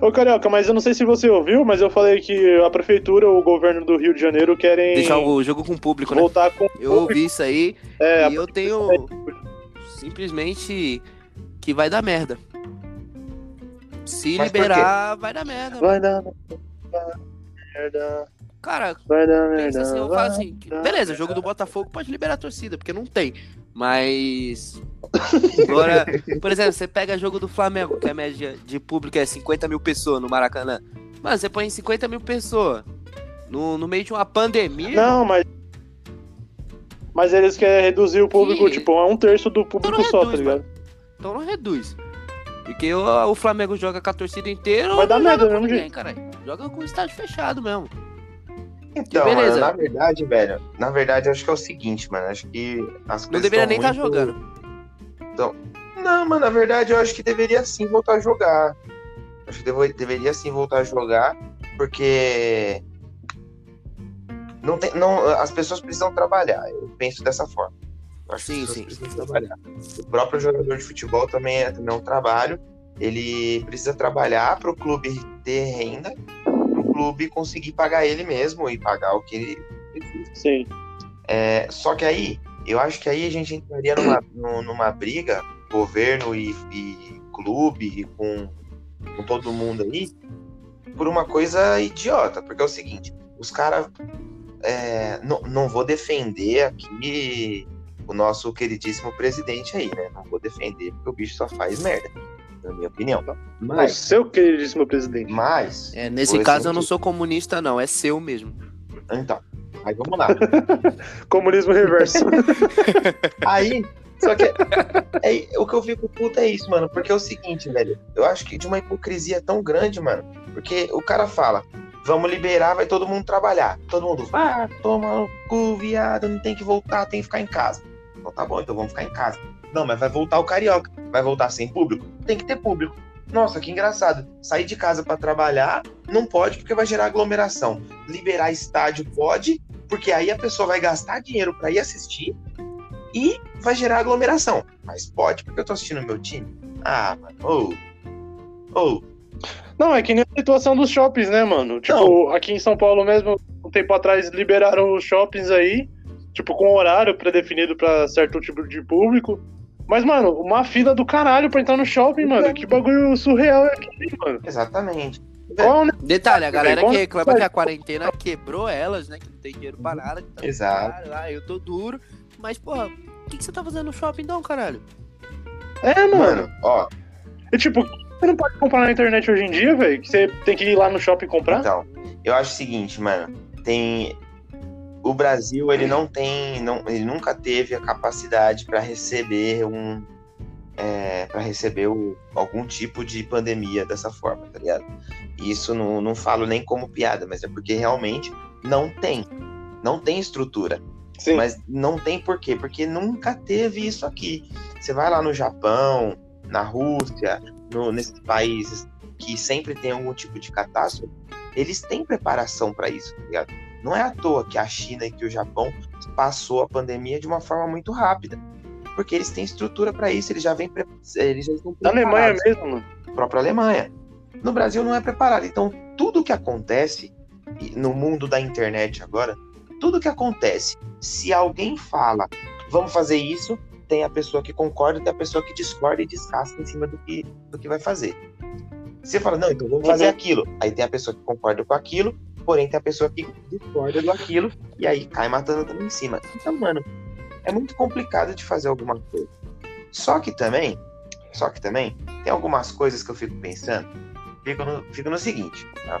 Ô, Carioca, mas eu não sei se você ouviu, mas eu falei que a prefeitura, o governo do Rio de Janeiro querem Deixar o jogo com o público, né? voltar com... Eu ouvi isso aí É, e eu tenho simplesmente que vai dar merda. Se Mas liberar, vai dar merda. Vai dar merda, Cara, vai dar pensa merda. assim, vai assim, beleza, o jogo do Botafogo pode liberar a torcida, porque não tem. Mas. Agora, por exemplo, você pega jogo do Flamengo, que a média de público é 50 mil pessoas no Maracanã. Mano, você põe 50 mil pessoas no, no meio de uma pandemia. Não, mas... Mas eles querem reduzir o público, Ih. tipo, a um terço do público não só, tá ligado? Então não reduz. Porque o, o Flamengo joga com a torcida inteira. Vai dar merda mesmo ninguém, caralho. Joga com o estádio fechado mesmo. Então, mano, na verdade, velho, na verdade, eu acho que é o seguinte, mano. Acho que as coisas. Não deveria nem estar muito- jogando. Não, mas na verdade eu acho que deveria sim voltar a jogar. Acho que devo- deveria sim voltar a jogar, porque não tem, não, as pessoas precisam trabalhar. Eu penso dessa forma. Eu acho Sim, que sim. precisam trabalhar. O próprio jogador de futebol também é, também é um trabalho. Ele precisa trabalhar para o clube ter renda, clube conseguir pagar ele mesmo e pagar o que ele precisa. Sim. É, só que aí, eu acho que aí a gente entraria numa, nu- numa briga, governo e, e clube, e com, com todo mundo aí, por uma coisa idiota. Porque é o seguinte, os caras. não, não vou defender aqui o nosso queridíssimo presidente aí, né? Não vou defender, porque o bicho só faz merda, na minha opinião. O Mas, seu queridíssimo presidente. mas É, nesse caso eu não sou comunista, não. É seu mesmo. então, aí vamos lá. Comunismo reverso. Aí, só que é, o que eu fico puto é isso, mano. Porque é o seguinte, velho. Eu acho que de uma hipocrisia tão grande, mano. Porque o cara fala, vamos liberar, vai todo mundo trabalhar. Todo mundo, vai, toma no cu, viado, não tem que voltar, tem que ficar em casa. Então tá bom, então vamos ficar em casa. Não, mas vai voltar o carioca. Vai voltar sem público? Tem que ter público. Nossa, que engraçado. Sair de casa pra trabalhar não pode porque vai gerar aglomeração. Liberar estádio pode, porque aí a pessoa vai gastar dinheiro pra ir assistir e vai gerar aglomeração. Mas pode, porque eu tô assistindo o meu time. Ah, mano. Ou. Ou. Não, é que nem a situação dos shoppings, né, mano? Tipo, aqui em São Paulo mesmo, um tempo atrás, liberaram os shoppings aí, tipo, com horário pré-definido pra certo tipo de público. Mas, mano, uma fila do caralho pra entrar no shopping, mano. Que bagulho surreal é aquele, mano. Exatamente. Qual é o Detalhe, a galera que reclama que a quarentena quebrou elas, né? Que não tem dinheiro pra nada. Que tá Exato. Ah, eu tô duro. Mas, porra, o que, que você tá fazendo no shopping então, caralho? É, mano. Mano, ó. E tipo, você não pode comprar na internet hoje em dia, velho? Que você tem que ir lá no shopping comprar? Então, eu acho o seguinte, mano. Tem. O Brasil, ele não tem. Não, ele nunca teve a capacidade pra receber um. É, para receber o- algum tipo de pandemia dessa forma, tá ligado? Isso não, não falo nem como piada, mas é porque realmente não tem. Não tem estrutura. Sim. Mas não tem por quê? Porque nunca teve isso aqui. Você vai lá no Japão, na Rússia, no, nesses países que sempre tem algum tipo de catástrofe, eles têm preparação para isso, tá ligado? Não é à toa que a China e que o Japão passou a pandemia de uma forma muito rápida. Porque eles têm estrutura para isso, eles já vêm eles já estão Na Alemanha mesmo, a própria Alemanha. No Brasil não é preparado. Então, tudo que acontece no mundo da internet agora, tudo que acontece, se alguém fala, vamos fazer isso, tem a pessoa que concorda, tem a pessoa que discorda e descasca em cima do que, do que vai fazer. Você fala, não, então vamos fazer aquilo. Aí tem a pessoa que concorda com aquilo, porém tem a pessoa que discorda do aquilo, e aí cai matando também em cima. Então, mano, é muito complicado de fazer alguma coisa. Só que também, só que também, tem algumas coisas que eu fico pensando, fico no, fico no seguinte, tá?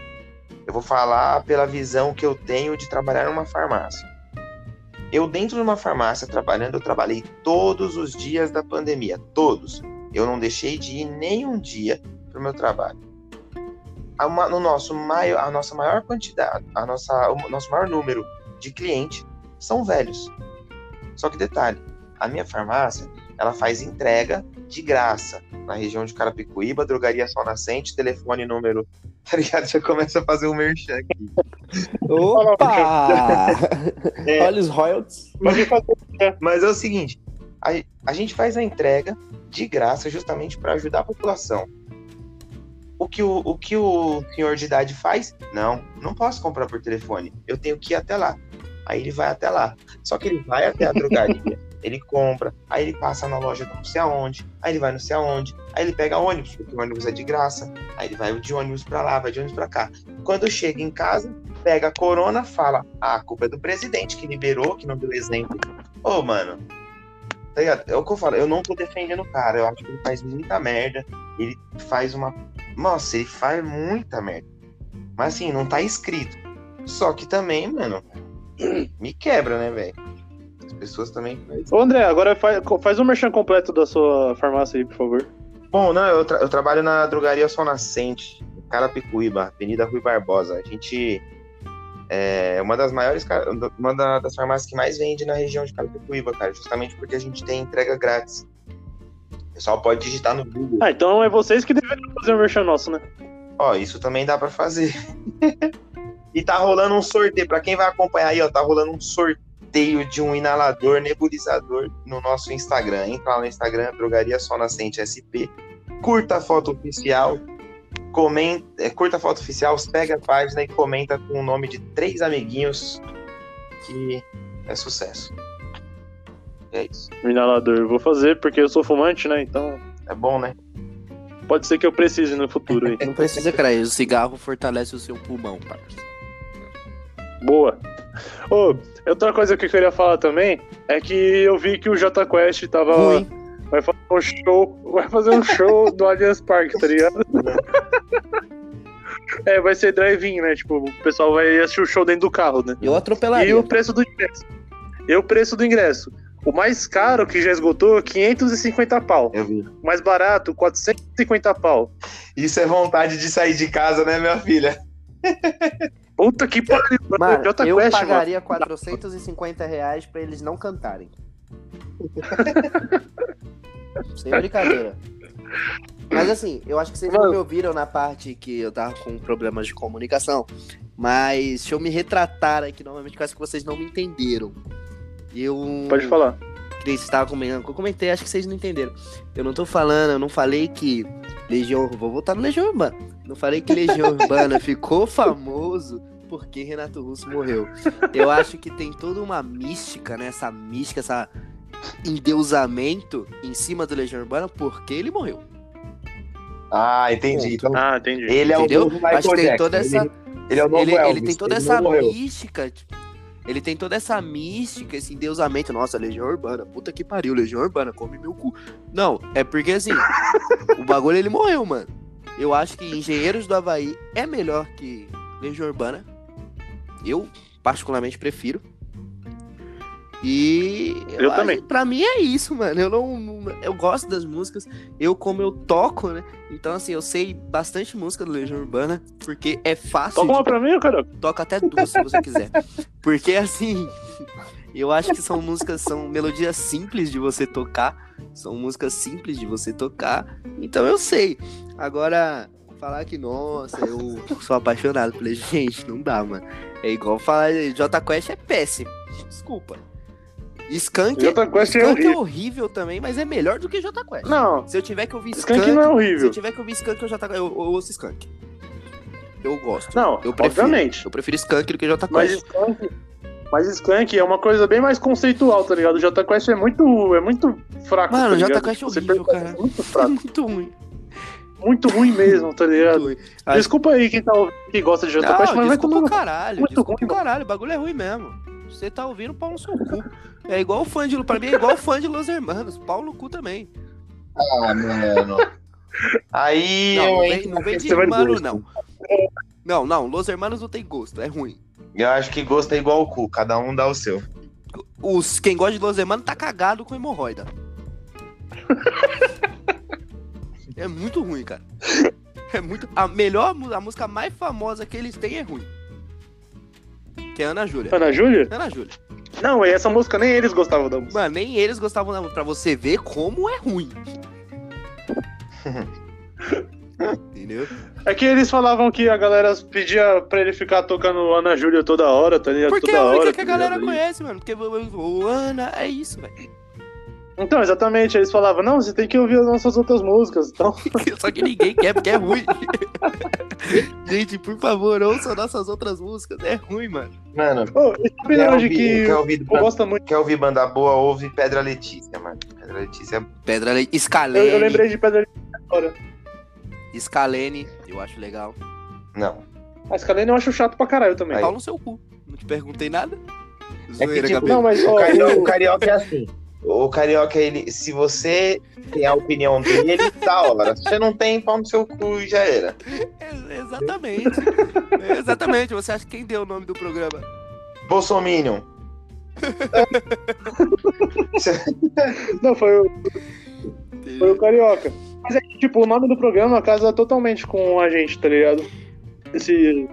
Eu vou falar pela visão que eu tenho de trabalhar numa farmácia. Eu, dentro de uma farmácia trabalhando, eu trabalhei todos os dias da pandemia. Todos. Eu não deixei de ir nem um dia para o meu trabalho. A, no nosso maior, a nossa maior quantidade, a nossa, o nosso maior número de clientes são velhos. Só que detalhe, a minha farmácia, ela faz entrega de graça na região de Carapicuíba, drogaria Sol Nascente, telefone número, tá ligado? Já começa a fazer um merchan aqui. Opa! é, Olha os royalties. Mas é o seguinte, a, a gente faz a entrega de graça justamente para ajudar a população. O que o, o que o senhor de idade faz? Não, não posso comprar por telefone. Eu tenho que ir até lá. Aí ele vai até lá. Só que ele vai até a drogaria, ele compra, aí ele passa na loja não sei aonde, aí ele vai não sei aonde, aí ele pega ônibus, porque o ônibus é de graça, aí ele vai de ônibus para lá, vai de ônibus para cá. Quando chega em casa, pega a corona, fala: ah, a culpa é do presidente que liberou, que não deu exemplo. Ô, oh, mano, tá É o que eu falo, eu não tô defendendo o cara, eu acho que ele faz muita merda, ele faz uma. Nossa, ele faz muita merda. Mas assim, não tá escrito. Só que também, mano, me quebra, né, velho? As pessoas também. Ô, André, agora faz, faz um merchan completo da sua farmácia aí, por favor. Bom, não, eu, tra eu trabalho na drogaria Sol Nascente, em Carapicuíba, Avenida Rui Barbosa. A gente é uma das maiores, uma das farmácias que mais vende na região de Carapicuíba, cara, justamente porque a gente tem entrega grátis. O pessoal pode digitar no Google. Ah, então é vocês que deveriam fazer o merchan nosso, né? Ó, isso também dá para fazer. E tá rolando um sorteio. Para quem vai acompanhar aí, ó, tá rolando um sorteio de um inalador nebulizador no nosso Instagram. Entra lá no Instagram, Drogaria Sol Nascente SP. Curta a foto oficial. Comenta, é, curta a foto oficial, pega a página e comenta com o nome de três amiguinhos que é sucesso. É isso. O inalador eu vou fazer porque eu sou fumante, né? Então. É bom, né? Pode ser que eu precise no futuro aí. Não precisa, cara. O cigarro fortalece o seu pulmão, parceiro. Boa. Oh, outra coisa que eu queria falar também é que eu vi que o J Quest tava. Ruim. Vai fazer um show. Vai fazer um show do Allianz Parque, tá ligado? é, vai ser drive-in, né? Tipo, o pessoal vai assistir o show dentro do carro, né? Eu atropelaria. E o preço do ingresso. E o preço do ingresso. O mais caro que já esgotou, 550 pau. Eu vi. O mais barato, 450 pau. Isso é vontade de sair de casa, né, minha filha? Puta que pariu. Mano, eu Quest, pagaria mano. 450 reais pra eles não cantarem. Sem brincadeira. Mas assim, eu acho que vocês não me ouviram na parte que eu tava com problemas de comunicação. Mas deixa eu me retratar aqui novamente, que eu acho que vocês não me entenderam. Eu. Pode falar. Cris, estava comentando, eu comentei, acho que vocês não entenderam. Eu não tô falando, eu não falei que Legião. Vou voltar no Legião Urbana. Não falei que Legião Urbana ficou famoso porque Renato Russo morreu. Eu acho que tem toda uma mística, né? Essa mística, essa endeusamento em cima do Legião Urbana porque ele morreu. Ah, entendi. Então, ah, entendi. Ele é Entendeu? o novo Michael Acho que tem toda essa. Ele, ele é o novo ele, Elvis, ele tem toda ele essa mística. Tipo, ele tem toda essa mística, esse endeusamento. Nossa, Legião Urbana, puta que pariu, Legião Urbana, come meu cu. Não, é porque assim, o bagulho ele morreu, mano. Eu acho que Engenheiros do Havaí é melhor que Legião Urbana. Eu, particularmente, prefiro. E eu, eu também. Pra mim é isso, mano. Eu não, eu gosto das músicas. Eu como eu toco, né? Então assim, eu sei bastante música do Legião Urbana porque é fácil. Toca uma pra mim, cara. Toca até duas se você quiser. Porque assim, eu acho que são músicas, são melodias simples de você tocar. São músicas simples de você tocar. Então eu sei. Agora, falar que, nossa, eu sou apaixonado por gente, não dá, mano. É igual falar J Quest é péssimo. Desculpa. Skunk, Jota Quest é é, horrível. é horrível também, mas é melhor do que J Quest. Não. Se eu tiver que ouvir Skunk, Skunk não é horrível. Se eu tiver que ouvir Skunk, eu, J... eu, eu ouço Skunk. Eu gosto. Não, eu prefiro, obviamente. Eu prefiro Skunk do que J Quest. Mas Skunk, mas Skunk é uma coisa bem mais conceitual, tá ligado? O J Quest é muito, é muito fraco. Mano, tá o J Quest é horrível, cara. É muito fraco. muito ruim. Muito ruim mesmo, tá ligado? Desculpa aí quem tá ouvindo que gosta de J Quest, mas vai tomar caralho. Muito desculpa ruim, caralho. O bagulho é ruim mesmo. Você tá ouvindo pau no seu cu. É igual o fã de. Pra mim é igual o fã de Los Hermanos. Pau no cu também. Ah, mano. Aí. Não, vem, não vem de mano, não. Não, não, Los Hermanos não tem gosto, é ruim. Eu acho que gosto é igual o cu, cada um dá o seu. Os, quem gosta de Los Hermanos tá cagado com hemorroida. é muito ruim, cara. É muito. A melhor, a música mais famosa que eles têm é ruim. Que é Ana Júlia. Ana Júlia? Ana Júlia. Não, essa música nem eles gostavam da música. Mano, nem eles gostavam da música. Pra você ver como é ruim. Entendeu? É que eles falavam que a galera pedia pra ele ficar tocando Ana Júlia toda hora, tá ligado? Porque toda é a única hora. que a tá galera ligado? conhece, mano. Porque o Ana é isso, velho. Então, exatamente, eles falavam, não, você tem que ouvir as nossas outras músicas. Então, Só que ninguém quer porque é ruim. Gente, por favor, ouçam nossas outras músicas. É ruim, mano. Mano, sabe quer ouvir, que quer, ouvir, eu gosto muito. quer ouvir banda boa, ouve Pedra Letícia, mano. Pedra Letícia é Pedra Le... Eu, Scalene. eu lembrei de Pedra agora. Scalene, eu acho legal. Não. A Scalene eu acho chato pra caralho também. Aí. Pau no seu cu. Não te perguntei nada. É que, Zoeira, tipo. Não, mas O ó, carioca, o- o carioca é assim. O carioca, ele, se você tem a opinião dele, da hora. Se você não tem, pau no seu cu e já era. É, exatamente. É, exatamente. Você acha que quem deu o nome do programa? Bolsominion. não, foi o, foi o Carioca. Mas é que, tipo, o nome do programa casa totalmente com a gente, tá ligado? Esse,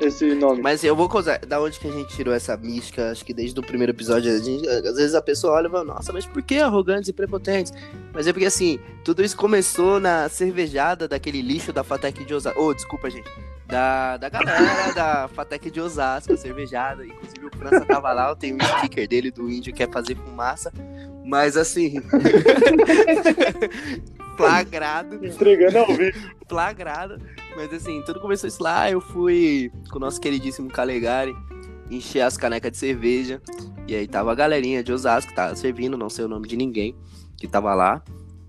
esse nome. Mas eu vou causar. Da onde que a gente tirou essa mística? Acho que desde o primeiro episódio, a gente- às vezes a pessoa olha e fala, nossa, mas por que arrogantes e prepotentes? Mas é porque assim, tudo isso começou na cervejada daquele lixo da Fatec de Osasco. Oh, desculpa, gente. Da, da galera da Fatec de Osasco, a cervejada. Inclusive o França tava lá, eu tenho um sticker dele do índio que quer fazer fumaça. Mas assim. flagrado Entregando ao vivo. flagrado. Mas assim, tudo começou isso lá. Eu fui com o nosso queridíssimo Calegari encher as canecas de cerveja. E aí tava a galerinha de Osasco que tava servindo, não sei o nome de ninguém, que tava lá.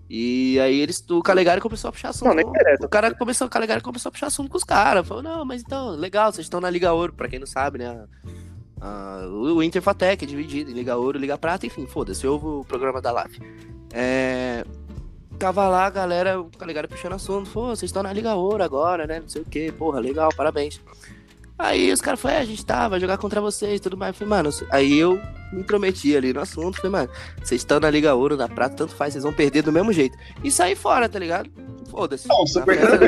E aí eles, o Calegari começou a puxar assunto. Não, nem interessa. O cara começou, o Calegari começou a puxar assunto com os caras. Falou, não, mas então, legal, vocês estão na Liga Ouro, pra quem não sabe, né? Ah, o Interfatec é dividido em Liga Ouro Liga Prata, enfim, foda-se, houve o programa da LAF. É, tava lá a galera, o Calegari puxando assunto, pô, vocês estão na Liga Ouro agora, né? Não sei o que, porra, legal, parabéns. Aí os caras falaram, é, a gente tá, vai jogar contra vocês e tudo mais. Eu falei, mano, aí eu me intrometi ali no assunto, falei, mano, vocês estão na Liga Ouro, na Prata, tanto faz, vocês vão perder do mesmo jeito. E saí fora, tá ligado? Foda-se.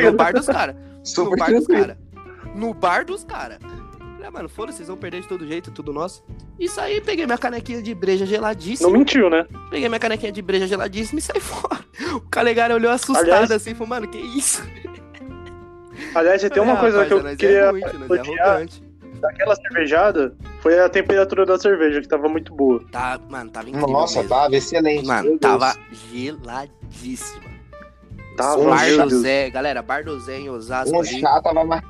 No bar dos caras. No bar dos caras. No bar dos caras. Falei, ah, mano, foda-se, vocês vão perder de todo jeito, tudo nosso. E saí, peguei minha canequinha de breja geladíssima. Não mentiu, né? Peguei minha canequinha de breja geladíssima e saí fora. O Calegari olhou assustado Aliás- assim, falou, mano, que isso? Aliás, tem uma Ah, coisa rapaz, que eu nós queria É é arrogante. daquela cervejada foi a temperatura da cerveja, que tava muito boa. Tá, mano, tava incrível. Nossa, mesmo. tava excelente. Mano, Meu Deus. tava geladíssima. Tava, Um Bar. Zé, galera, Bar do Zé em Osasco O ali. chá tava mais.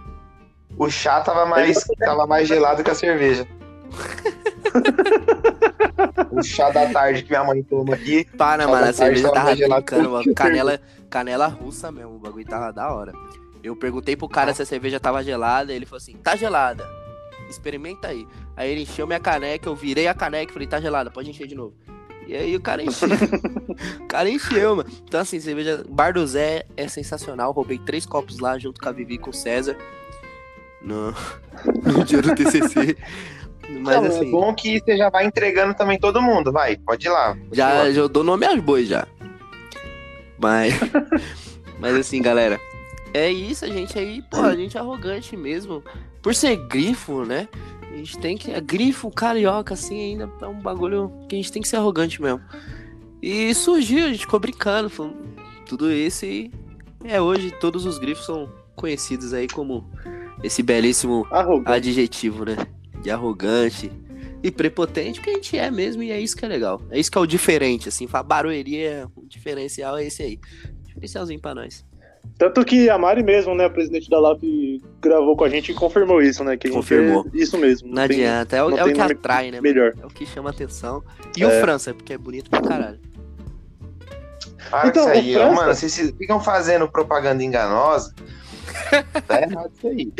O chá tava mais, tava mais gelado que a cerveja. o chá da tarde que minha mãe toma aqui. Para, mano, a cerveja tava tava brincando, mano. Canela, canela russa mesmo, o bagulho tava da hora. Eu perguntei pro cara se a cerveja tava gelada, ele falou assim, tá gelada. Experimenta aí. Aí ele encheu minha caneca, eu virei a caneca e falei, tá gelada, pode encher de novo. E aí o cara encheu. o cara encheu, mano. Então assim, cerveja. Bar do Zé é sensacional. Roubei três copos lá junto com a Vivi e com o César. No, no dia do TCC. Mas Não, assim. É bom que você já vai entregando também todo mundo. Vai, pode ir lá. Já, já dou nome aos bois já. Mas. mas assim, galera. É isso, a gente aí, pô, a gente é arrogante mesmo. Por ser grifo, né? A gente tem que. Grifo, carioca, assim, ainda é um bagulho que a gente tem que ser arrogante mesmo. E surgiu, a gente ficou brincando, falando tudo isso e. É, hoje todos os grifos são conhecidos aí como esse belíssimo Arrogante. adjetivo, né? De arrogante e prepotente, que a gente é mesmo, e é isso que é legal. É isso que é o diferente, assim, a barueria, o diferencial é esse aí. Diferencialzinho pra nós. Tanto que a Mari mesmo, né, a presidente da LAP, gravou com a gente e confirmou isso, né? Confirmou. é isso mesmo. Não tem adianta, é o, não é o que atrai, né? Melhor. É o que chama atenção. E É. o França, porque é bonito pra caralho. Para Então, aí, França- mano. Vocês ficam fazendo propaganda enganosa. tá errado isso aí.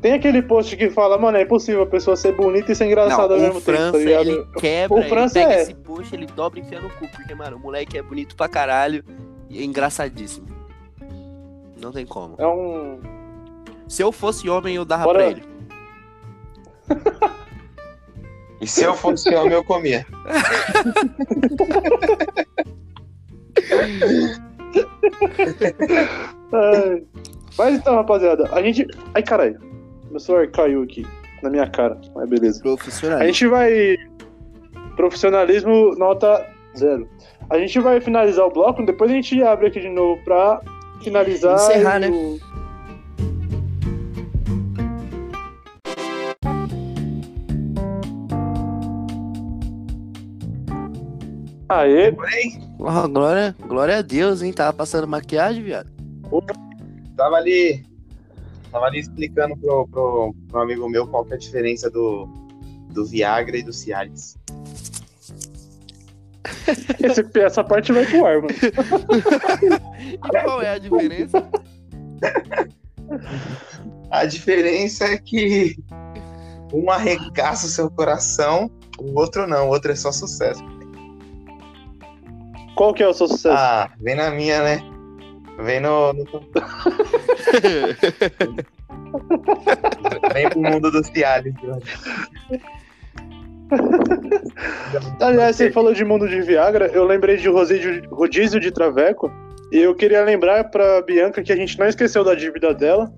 Tem aquele post que fala, mano, é impossível a pessoa ser bonita e ser engraçada ao mesmo o tempo, França, tá ele quebra, O França ele pega é. esse puxa, ele dobra e enfia no cu, porque, mano, o moleque é bonito pra caralho e é engraçadíssimo. Não tem como. É um. Se eu fosse homem, eu dava Bora. pra ele. E se eu fosse homem, eu comia. Ai. Mas então, rapaziada, a gente. Ai, caralho. Meu celular caiu aqui na minha cara. Mas beleza. Profissional. A gente vai. Profissionalismo, nota zero. A gente vai finalizar o bloco, depois a gente abre aqui de novo pra finalizar. Encerrar, e né? o- Aê, Ah, glória, glória a Deus, hein? Tava passando maquiagem, viado. Tava ali. Tava ali explicando pro, pro, pro amigo meu qual que é a diferença do, do Viagra e do Cialis. esse- essa parte vai pro ar, mano. E qual é a diferença? A diferença é que um arregaça o seu coração, o outro não, o outro é só sucesso. Qual que é o seu sucesso? Ah, vem na minha, né? Vem no. no... vem pro mundo dos Cialis. Aliás, você falou de mundo de Viagra, eu lembrei de rodízio, rodízio de Traveco. E eu queria lembrar pra Bianca que a gente não esqueceu da dívida dela.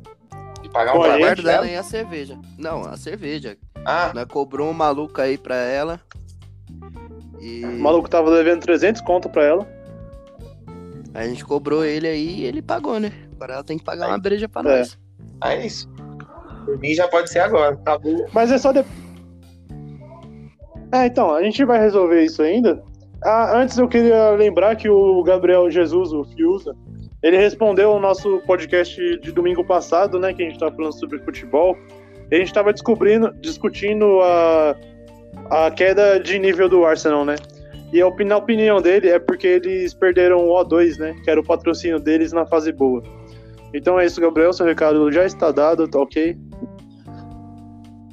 E pagar um trabalho dela dela. aí a cerveja. Não, a cerveja. Ah, Nós cobrou um maluco aí pra ela. E O maluco tava devendo 300 conto pra ela. A gente cobrou ele aí e ele pagou, né? Agora ela tem que pagar uma breja pra É. nós. é isso. Por mim já pode ser agora. Acabou. Mas é só de... É, então, a gente vai resolver isso ainda. Ah, antes eu queria lembrar que o Gabriel Jesus, o Fiuza, ele respondeu ao nosso podcast de domingo passado, né, que a gente tava falando sobre futebol. E a gente tava descobrindo, discutindo a, a queda de nível do Arsenal, né? E a, opini- a opinião dele é porque eles perderam o O2, né? Que era o patrocínio deles na fase boa. Então é isso, Gabriel. Seu recado já está dado, tá ok?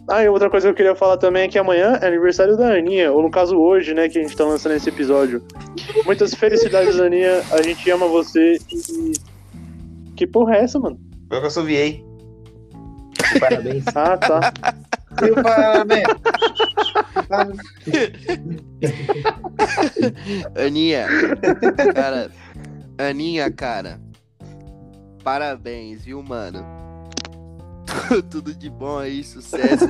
Ah, e outra coisa que eu queria falar também é que amanhã é aniversário da Aninha, ou no caso hoje, né, que a gente tá lançando esse episódio. Muitas felicidades, Aninha. A gente ama você e. Que porra é essa, mano? Eu assoviei. Parabéns. Ah, tá. Aninha, cara, Aninha, cara, parabéns, viu, mano? Tudo de bom aí, sucesso,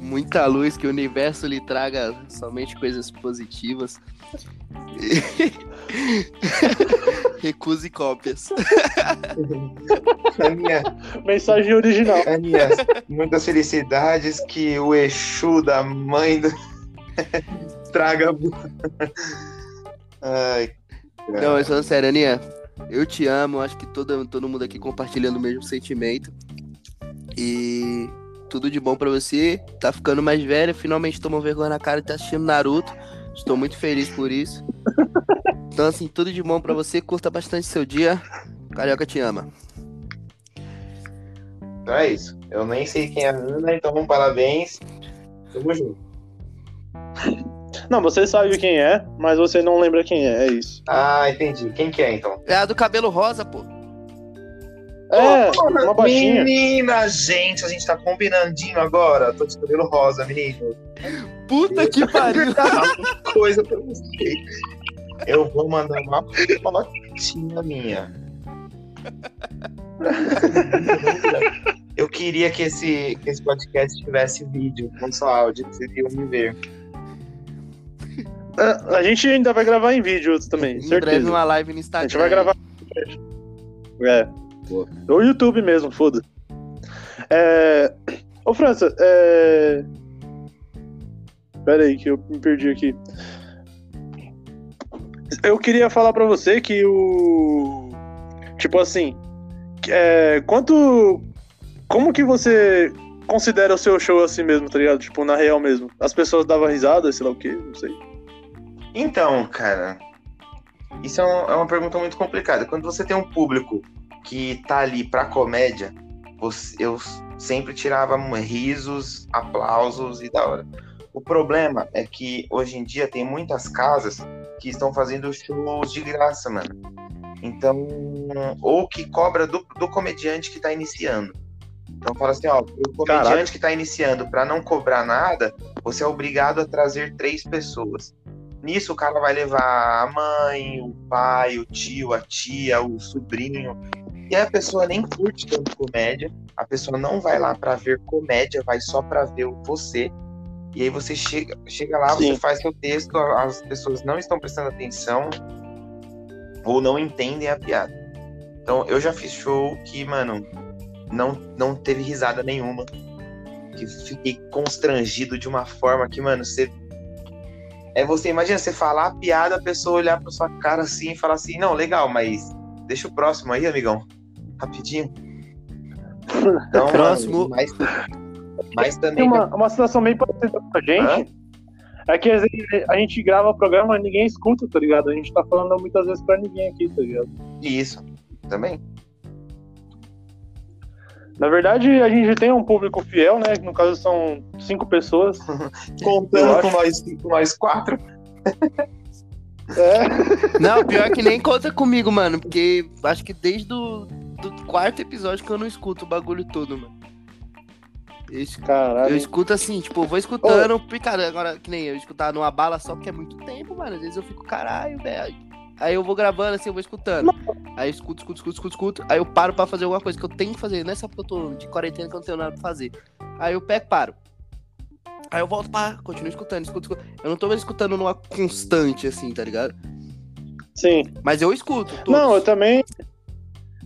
muita luz, que o universo lhe traga somente coisas positivas. Recuse cópias. Aninha, Mensagem original. Aninha, muitas felicidades que o Exu da mãe do... traga. Ai. Não, mas falando sério, Aninha, eu te amo, acho que todo, todo mundo aqui compartilhando o mesmo sentimento. E tudo de bom pra você. Tá ficando mais velha, finalmente tomou vergonha na cara e tá assistindo Naruto. Estou muito feliz por isso. Então, assim, tudo de bom pra você. Curta bastante seu dia. Carioca te ama. Então é isso. Eu nem sei quem é a Ana, então um parabéns. Tamo junto. Não, você sabe quem é, mas você não lembra quem é, é isso. Ah, entendi. Quem que é então? É a do cabelo rosa, pô. É, uma baixinha. Menina, gente, a gente tá combinandinho agora. Tô de cabelo rosa, menino. Puta que pariu. Uma coisa pra você. Eu vou mandar uma fotinha minha. Eu queria que esse, que esse podcast tivesse vídeo, não só áudio, que vocês iam me ver. É, A gente ainda vai gravar em vídeo também, Em breve certeza. uma live no A Instagram. gente vai gravar. É. Boa. Ou YouTube mesmo, foda. É... Ô, França, é. Pera aí, que eu me perdi aqui. Eu queria falar pra você que o. Tipo assim. É... Quanto. Como que você considera o seu show assim mesmo, tá ligado? Tipo, na real mesmo. As pessoas davam risada, sei lá o quê, não sei. Então, cara, isso é uma, é uma pergunta muito complicada. Quando você tem um público que tá ali pra comédia, você- eu sempre tirava risos, aplausos e da hora. O problema é que hoje em dia tem muitas casas que estão fazendo shows de graça, mano. Então, ou que cobra do, do comediante que tá iniciando. Então fala assim, ó, o comediante Caraca. que tá iniciando pra não cobrar nada, você é obrigado a trazer três pessoas. Nisso o cara vai levar a mãe, o pai, o tio, a tia, o sobrinho. E a pessoa nem curte tanto comédia, a pessoa não vai lá pra ver comédia, vai só pra ver você. E aí você chega, chega lá, Sim. você faz seu texto, as pessoas não estão prestando atenção ou não entendem a piada. Então eu já fiz show que, mano, não, não teve risada nenhuma. Que fiquei constrangido de uma forma que, mano, você. É você, imagina você falar a piada, a pessoa olhar pra sua cara assim e falar assim, não, legal, mas deixa o próximo aí, amigão. Rapidinho. Então, Próximo. Mano, mas, mas Tem também. uma, uma situação bem parecida com a gente. É que às vezes a gente grava programa e ninguém escuta, tá ligado? A gente tá falando muitas vezes pra ninguém aqui, tá ligado? Isso. Também. Na verdade, a gente tem um público fiel, né? No caso, são cinco pessoas. Contando com nós, com nós quatro. É. Não, pior que nem conta comigo, mano. Porque acho que desde o do quarto episódio que eu não escuto o bagulho todo, mano. Eu, es- eu Caralho. escuto assim, tipo, eu vou escutando, porque, cara, agora que nem eu escutar numa bala só porque é muito tempo, mano. Às vezes eu fico, caralho, velho. Aí eu vou gravando assim, eu vou escutando. Aí eu escuto, escuto, escuto, escuto, escuto. Aí eu paro pra fazer alguma coisa que eu tenho que fazer. Não é só porque eu tô de quarentena que eu não tenho nada pra fazer. Aí eu pego, paro. Aí eu volto pra, continuo escutando, escuto, escuto. Eu não tô mais escutando numa constante, assim, tá ligado? Sim. Mas eu escuto. Todos. Não, eu também.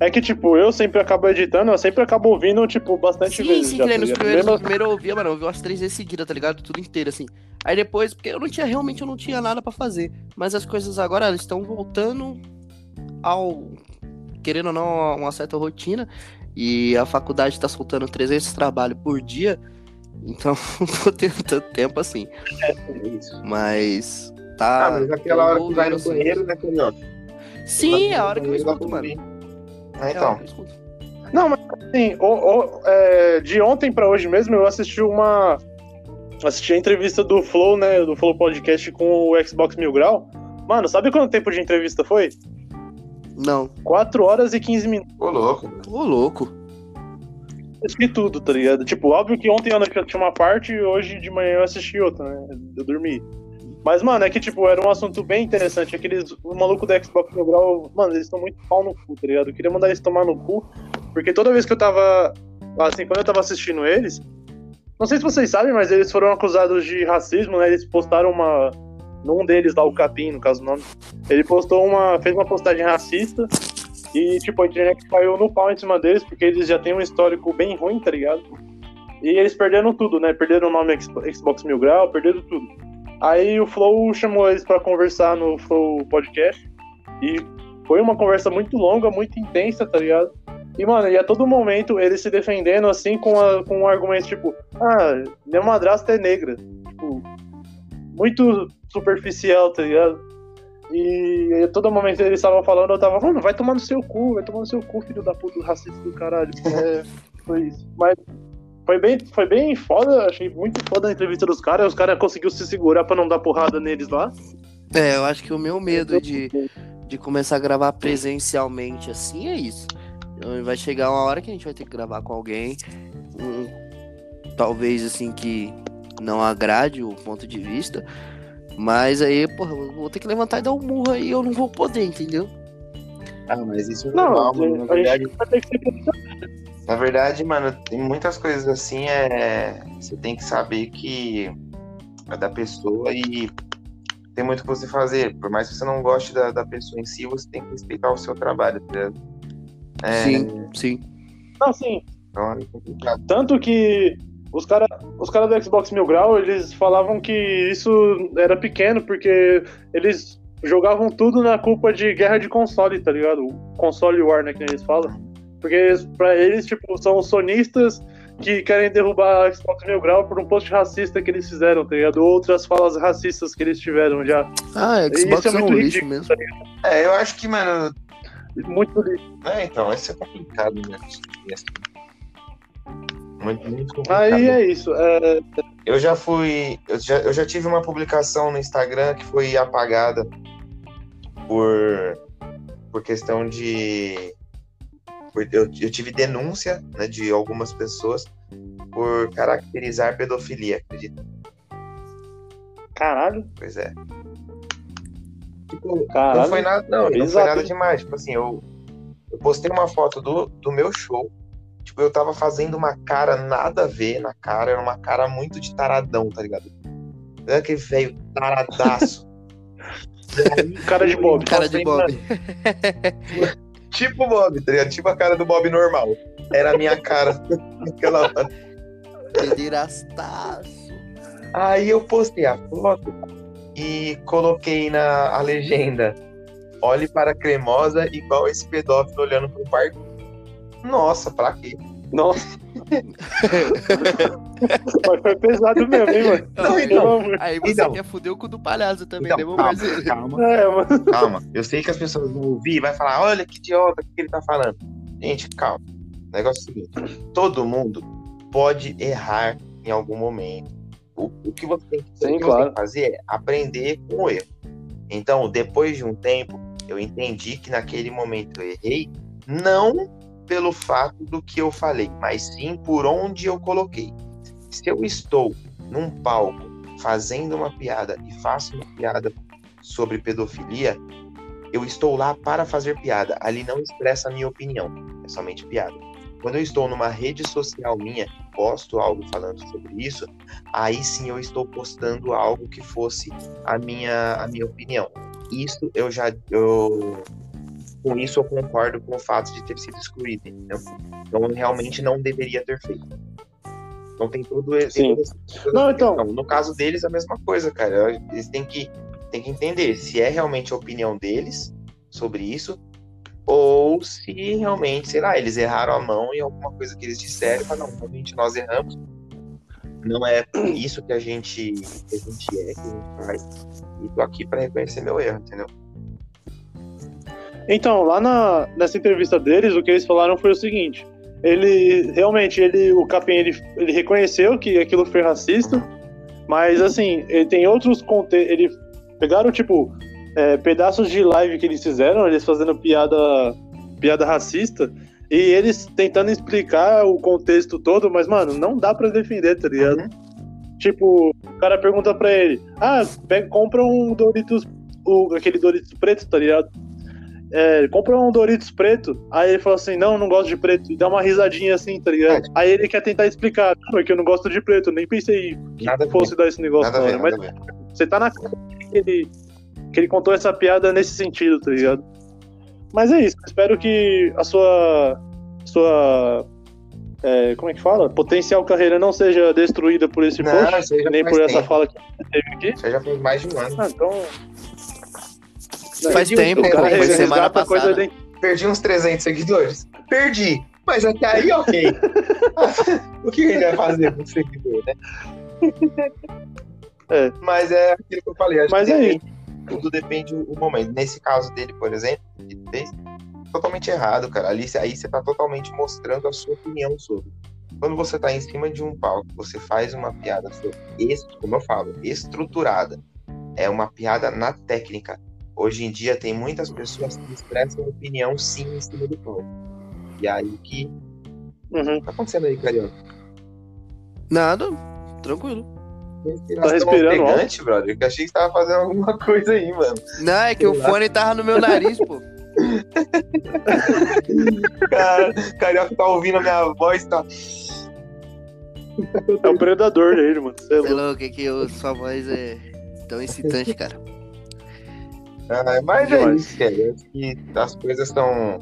É que, tipo, eu sempre acabo editando, eu sempre acabo ouvindo, tipo, bastante Sim, vezes. sim, nem tá nos primeiros, Mesmo- no primeiro eu ouvia, mano, eu ouvi umas três vezes seguidas, tá ligado? Tudo inteiro, assim. Aí depois, porque eu não tinha, realmente eu não tinha nada pra fazer. Mas as coisas agora, elas estão voltando ao, querendo ou não, a uma certa rotina. E a faculdade tá soltando 300 trabalhos por dia. Então, não tô tendo tanto tempo assim. É isso. Mas, tá... Ah, mas aquela hora que vai no assim. banheiro, né? Sim, é a hora que eu escuto, mano. Então. eu escuto. Não, mas assim, o- o- é, de ontem pra hoje mesmo, eu assisti uma. Assisti a entrevista do Flow, né? Do Flow Podcast com o Xbox Mil Grau. Mano, sabe quanto tempo de entrevista foi? Não. 4 horas e 15 minutos. Ô, louco. Ô, louco. Assisti tudo, tá ligado? Tipo, óbvio que ontem à noite eu tinha uma parte e hoje de manhã eu assisti outra, né? Eu dormi. Mas, mano, é que, tipo, era um assunto bem interessante. Aqueles. O maluco do Xbox Grau, mano, eles estão muito pau no cu, tá ligado? Eu queria mandar eles tomar no cu. Porque toda vez que eu tava. Assim, quando eu tava assistindo eles. Não sei se vocês sabem, mas eles foram acusados de racismo, né? Eles postaram uma. Num deles lá, o Capim, no caso o nome. Ele postou uma. fez uma postagem racista. E, tipo, a internet caiu no pau em cima deles, porque eles já têm um histórico bem ruim, tá ligado? E eles perderam tudo, né? Perderam o nome Xbox Mil Grau, perderam tudo. Aí o Flow chamou eles pra conversar no Flow Podcast. E foi uma conversa muito longa, muito intensa, tá ligado? E, mano, e a todo momento eles se defendendo, assim, com, a, com um argumento tipo: Ah, minha madrasta é negra. Tipo, muito superficial, tá ligado? E a todo momento eles estavam falando, eu tava, mano, vai tomar no seu cu, vai tomar no seu cu, filho da puta, racista do caralho. É, foi isso. Mas foi bem, foi bem foda, achei muito foda a entrevista dos caras. Os caras conseguiu se segurar pra não dar porrada neles lá. É, eu acho que o meu medo de, de começar a gravar presencialmente assim é isso. Então, Vai chegar uma hora que a gente vai ter que gravar com alguém, um, talvez assim que não agrade o ponto de vista, mas aí, porra, eu vou ter que levantar e dar um murro aí, eu não vou poder, entendeu? Ah, mas isso é Não, normal, mano. Na a verdade, gente vai ter que ser na verdade, mano, tem muitas coisas assim, é. Você tem que saber que é da pessoa e tem muito o que você fazer. Por mais que você não goste da, da pessoa em si, você tem que respeitar o seu trabalho, tá ligado? É, Sim, sim. Não, sim. Então é complicado. Tanto que os caras os cara do Xbox Mil Grau, eles falavam que isso era pequeno, porque eles jogavam tudo na culpa de guerra de console, tá ligado? O console war, né, que eles falam. Porque pra eles, tipo, são os sonistas que querem derrubar a Xbox Mil Grau por um post racista que eles fizeram, tá ligado? Outras falas racistas que eles tiveram já. Ah, Isso Xbox é é, um muito lixo ridículo, mesmo. É, eu acho que, mano. Muito lixo. É, então, isso é complicado, né? Muito, muito complicado. Aí é isso. É, Eu já fui. Eu já, eu já tive uma publicação no Instagram que foi apagada por, por questão de. Eu, eu tive denúncia né, de algumas pessoas por caracterizar pedofilia, acredita? Caralho. Pois é. Tipo, Caralho. não foi nada, não, não foi nada demais. Tipo assim, eu, eu postei uma foto do, do meu show. Tipo, eu tava fazendo uma cara nada a ver na cara, era uma cara muito de taradão, tá ligado? Era aquele velho taradaço. Aí, Cara de Bob. Cara de Bob. Tipo Bob, tá ligado? Tipo a cara do Bob normal. Era a minha cara naquela hora. Pederastaço. Aí eu postei a foto e coloquei na a legenda. Olhe para a cremosa igual esse pedófilo olhando pro parque. Nossa, pra quê? Nossa. Mas foi pesado mesmo, hein, mano? Não, então. Aí você Então. quer fuder o cu do palhaço também, Então, né, calma, calma, É, mano. calma. Eu sei que as pessoas vão ouvir e vai falar, olha que idiota, o que ele tá falando. Gente, calma. O negócio é o seguinte: todo mundo pode errar em algum momento. O, o que você tem que, Sim, o que você claro. tem que fazer é aprender com o erro. Então, depois de um tempo, eu entendi que naquele momento eu errei, não pelo fato do que eu falei, mas sim por onde eu coloquei. Se eu estou num palco fazendo uma piada e faço uma piada sobre pedofilia, eu estou lá para fazer piada. Ali não expressa a minha opinião, é somente piada. Quando eu estou numa rede social minha, posto algo falando sobre isso, aí sim eu estou postando algo que fosse a minha, a minha opinião. Isso eu já. Eu, com isso eu concordo com o fato de ter sido excluído, entendeu? Então realmente não deveria ter feito. Então tem todo esse. Sim. todo toda Não, então- questão. No caso deles, a mesma coisa, cara. Eles têm que, têm que entender se é realmente a opinião deles sobre isso, ou se realmente, sei lá, eles erraram a mão em alguma coisa que eles disseram falaram, não, realmente nós erramos. Não é isso que a gente, que a gente é, que a gente faz. E tô aqui para reconhecer meu erro, entendeu? Então, lá na, nessa entrevista deles, o que eles falaram foi o seguinte: ele realmente, ele, o Capim, ele, ele reconheceu que aquilo foi racista, mas assim, ele tem outros contextos. Ele pegaram, tipo, é, pedaços de live que eles fizeram, eles fazendo piada, piada racista, e eles tentando explicar o contexto todo, mas, mano, não dá pra defender, tá ligado? Tipo, o cara pergunta pra ele: Ah, pega, compra um Doritos, o, aquele Doritos preto, tá ligado? É, compra um Doritos preto. Aí ele fala assim: Não, não gosto de preto. E dá uma risadinha assim, tá ligado? Aí ele quer tentar explicar: Não, é que eu não gosto de preto. Nem pensei que Nada fosse dar esse negócio Nada na hora. Mas você tá na cara que ele, que ele contou essa piada nesse sentido, tá ligado? Mas é isso. Espero que a sua. Sua. é, como é que fala? Potencial carreira não seja destruída por esse Não, post, nem por essa tempo. fala que você teve aqui. Aí já faz mais de um ano. Ah, então. Faz um tempo, tempo, cara, foi semana passada. de- Perdi uns 300 seguidores. Perdi. Mas até aí, ok. o que gente vai fazer com o seguidor, né? É. Mas é aquilo que eu falei. Acho Mas que é depende, tudo depende do momento. Nesse caso dele, por exemplo, que ele fez, totalmente errado, cara. Ali, aí você tá totalmente mostrando a sua opinião sobre. Quando você tá em cima de um palco, você faz uma piada sobre, como eu falo, estruturada. É uma piada na técnica. Hoje em dia tem muitas pessoas que expressam opinião sim em cima do palco. E aí que Uhum. tá acontecendo aí, Carioca? Nada, tranquilo. Respiração respirando ofegante, brother. Que eu achei que você tava fazendo alguma coisa aí, mano. Não, é que o Sei lá. fone tava no meu nariz, pô. Cara, Carioca tá ouvindo a minha voz, tá. É o predador dele, mano. Sei lá. Sei lá o que que eu- sua voz é tão excitante, cara. Ah, mas é isso, cara. Acho que as coisas estão.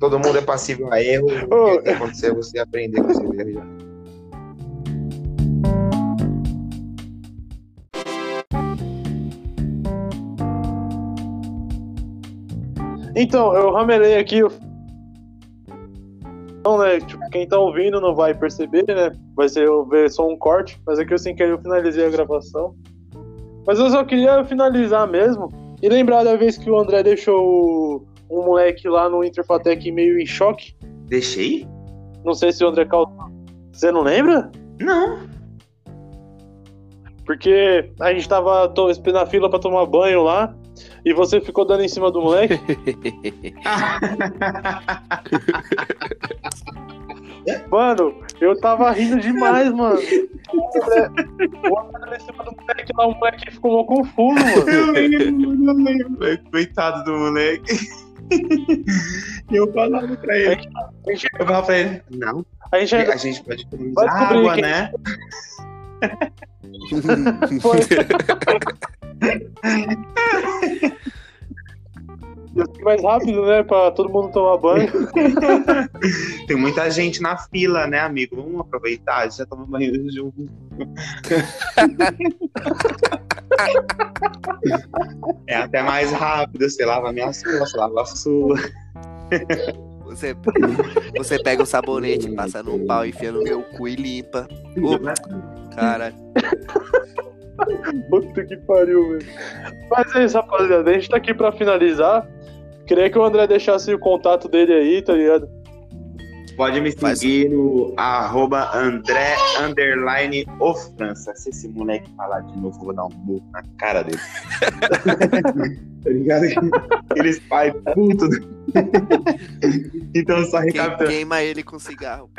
Todo mundo é passível a erro. Ô. O que acontecer é você aprender com esse erro já. Então, eu ramelei aqui. Não, né? Tipo, quem tá ouvindo não vai perceber, né? Vai ser eu ver só um corte. Mas aqui eu sem querer eu finalizei a gravação. Mas eu só queria finalizar mesmo. E lembrar da vez que o André deixou um moleque lá no Interfatec meio em choque. Deixei? Não sei se o André causou. Você não lembra? Não. Porque a gente tava to- esperando a fila pra tomar banho lá. e você ficou dando em cima do moleque. Mano, eu tava rindo demais, mano. O André, em cima do moleque lá, o moleque ficou mó confuso, mano. Eu lembro, eu lembro. Coitado do moleque. E eu falava pra ele. A gente, Eu falava pra ele, não, a gente a gente pode economizar água, né? foi. Eu fui mais rápido, né? Pra todo mundo tomar banho. Tem muita gente na fila, né, amigo? Vamos aproveitar, já tomamos banho junto. É até mais rápido, você lava minhas costas, lava a sua. Você, você pega o sabonete, passa no pau, enfia no meu cu e limpa. Ô, cara, Puta que pariu, velho. Mas é isso, rapaziada. A gente tá aqui pra finalizar. Queria que o André deixasse o contato dele aí, tá ligado? Pode me seguir no arroba André underline o França. Se esse moleque falar de novo, eu vou dar um burro na cara dele. tá ligado? Aqueles pais putos. então, só recapitulando. queima ele com cigarro.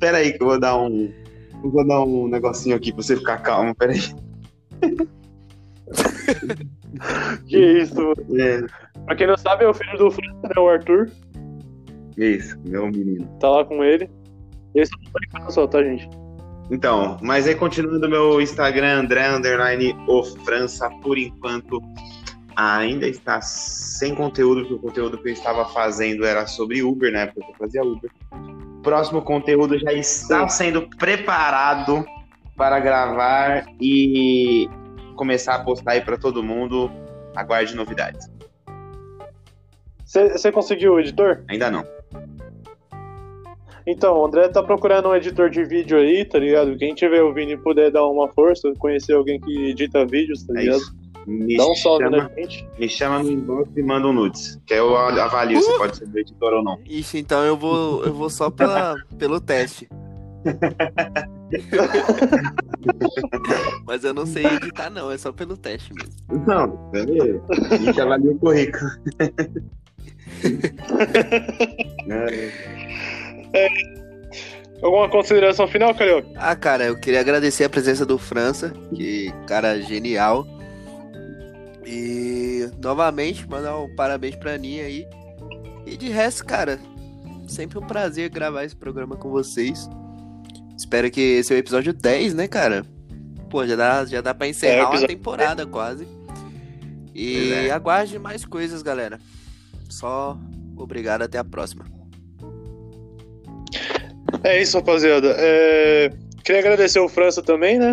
Pera aí que eu vou dar um. Eu vou dar um negocinho aqui pra você ficar calmo. Pera aí. Que isso, mano. É, Pra quem não sabe, é o filho do França, né? O Arthur. isso, meu menino. Tá lá com ele. Esse é o brincando só, tá, gente? Então, mas aí continuando meu Instagram, André Underline o França, por enquanto ainda está sem conteúdo, porque o conteúdo que eu estava fazendo era sobre Uber, né? Porque eu fazia Uber. Próximo conteúdo já está sendo preparado para gravar e começar a postar aí para todo mundo. Aguarde novidades. Você conseguiu o editor? Ainda não. Então, o André tá procurando um editor de vídeo aí, tá ligado? Quem tiver ouvindo e puder dar uma força, conhecer alguém que edita vídeos, tá É ligado? isso. Me Dá um salve chama, na gente. me chama no inbox e manda um nudes. Que eu avalio se pode ser do editor ou não. Ixi, então eu vou, eu vou só pela, pelo teste. Mas eu não sei editar, não, é só pelo teste mesmo. Não, beleza. A gente avalia o currículo. É, Alguma consideração final, Carioca? Ah, cara, eu queria agradecer a presença do França, que cara genial. E novamente mandar um parabéns pra Aninha aí. E de resto, cara, sempre um prazer gravar esse programa com vocês. Espero que esse é o episódio 10, né, cara? Pô, já dá, já dá pra É, encerrar uma episódio temporada quase. E é. aguarde mais coisas, galera. Só obrigado, até a próxima. É isso, rapaziada. É, Queria agradecer o França também, né?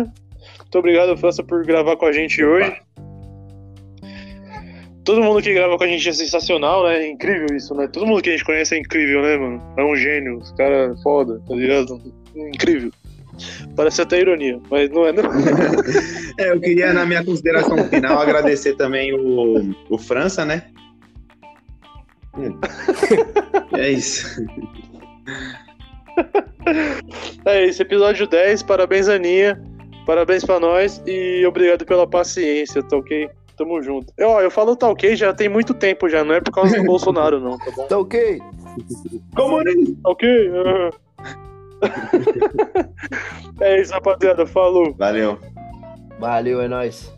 Muito obrigado, França, por gravar com a gente hoje. Todo mundo que grava com a gente é sensacional, né? É incrível isso, né? Todo mundo que a gente conhece é incrível, né, mano? É um gênio, os caras foda, tá ligado? Incrível. Parece até ironia, mas não é, não. É, eu queria, na minha consideração final, agradecer também o, o França, né? Hum. É isso. É isso, episódio 10. Parabéns, Aninha. Parabéns pra nós e obrigado pela paciência, tá ok? Tamo junto. Eu, ó, eu falo tá ok já tem muito tempo já, não é por causa do Bolsonaro, não, tá bom? Tá ok? Comunista! Tá ok? aham. é isso, rapaziada. Falou. Valeu. Valeu, é nóis.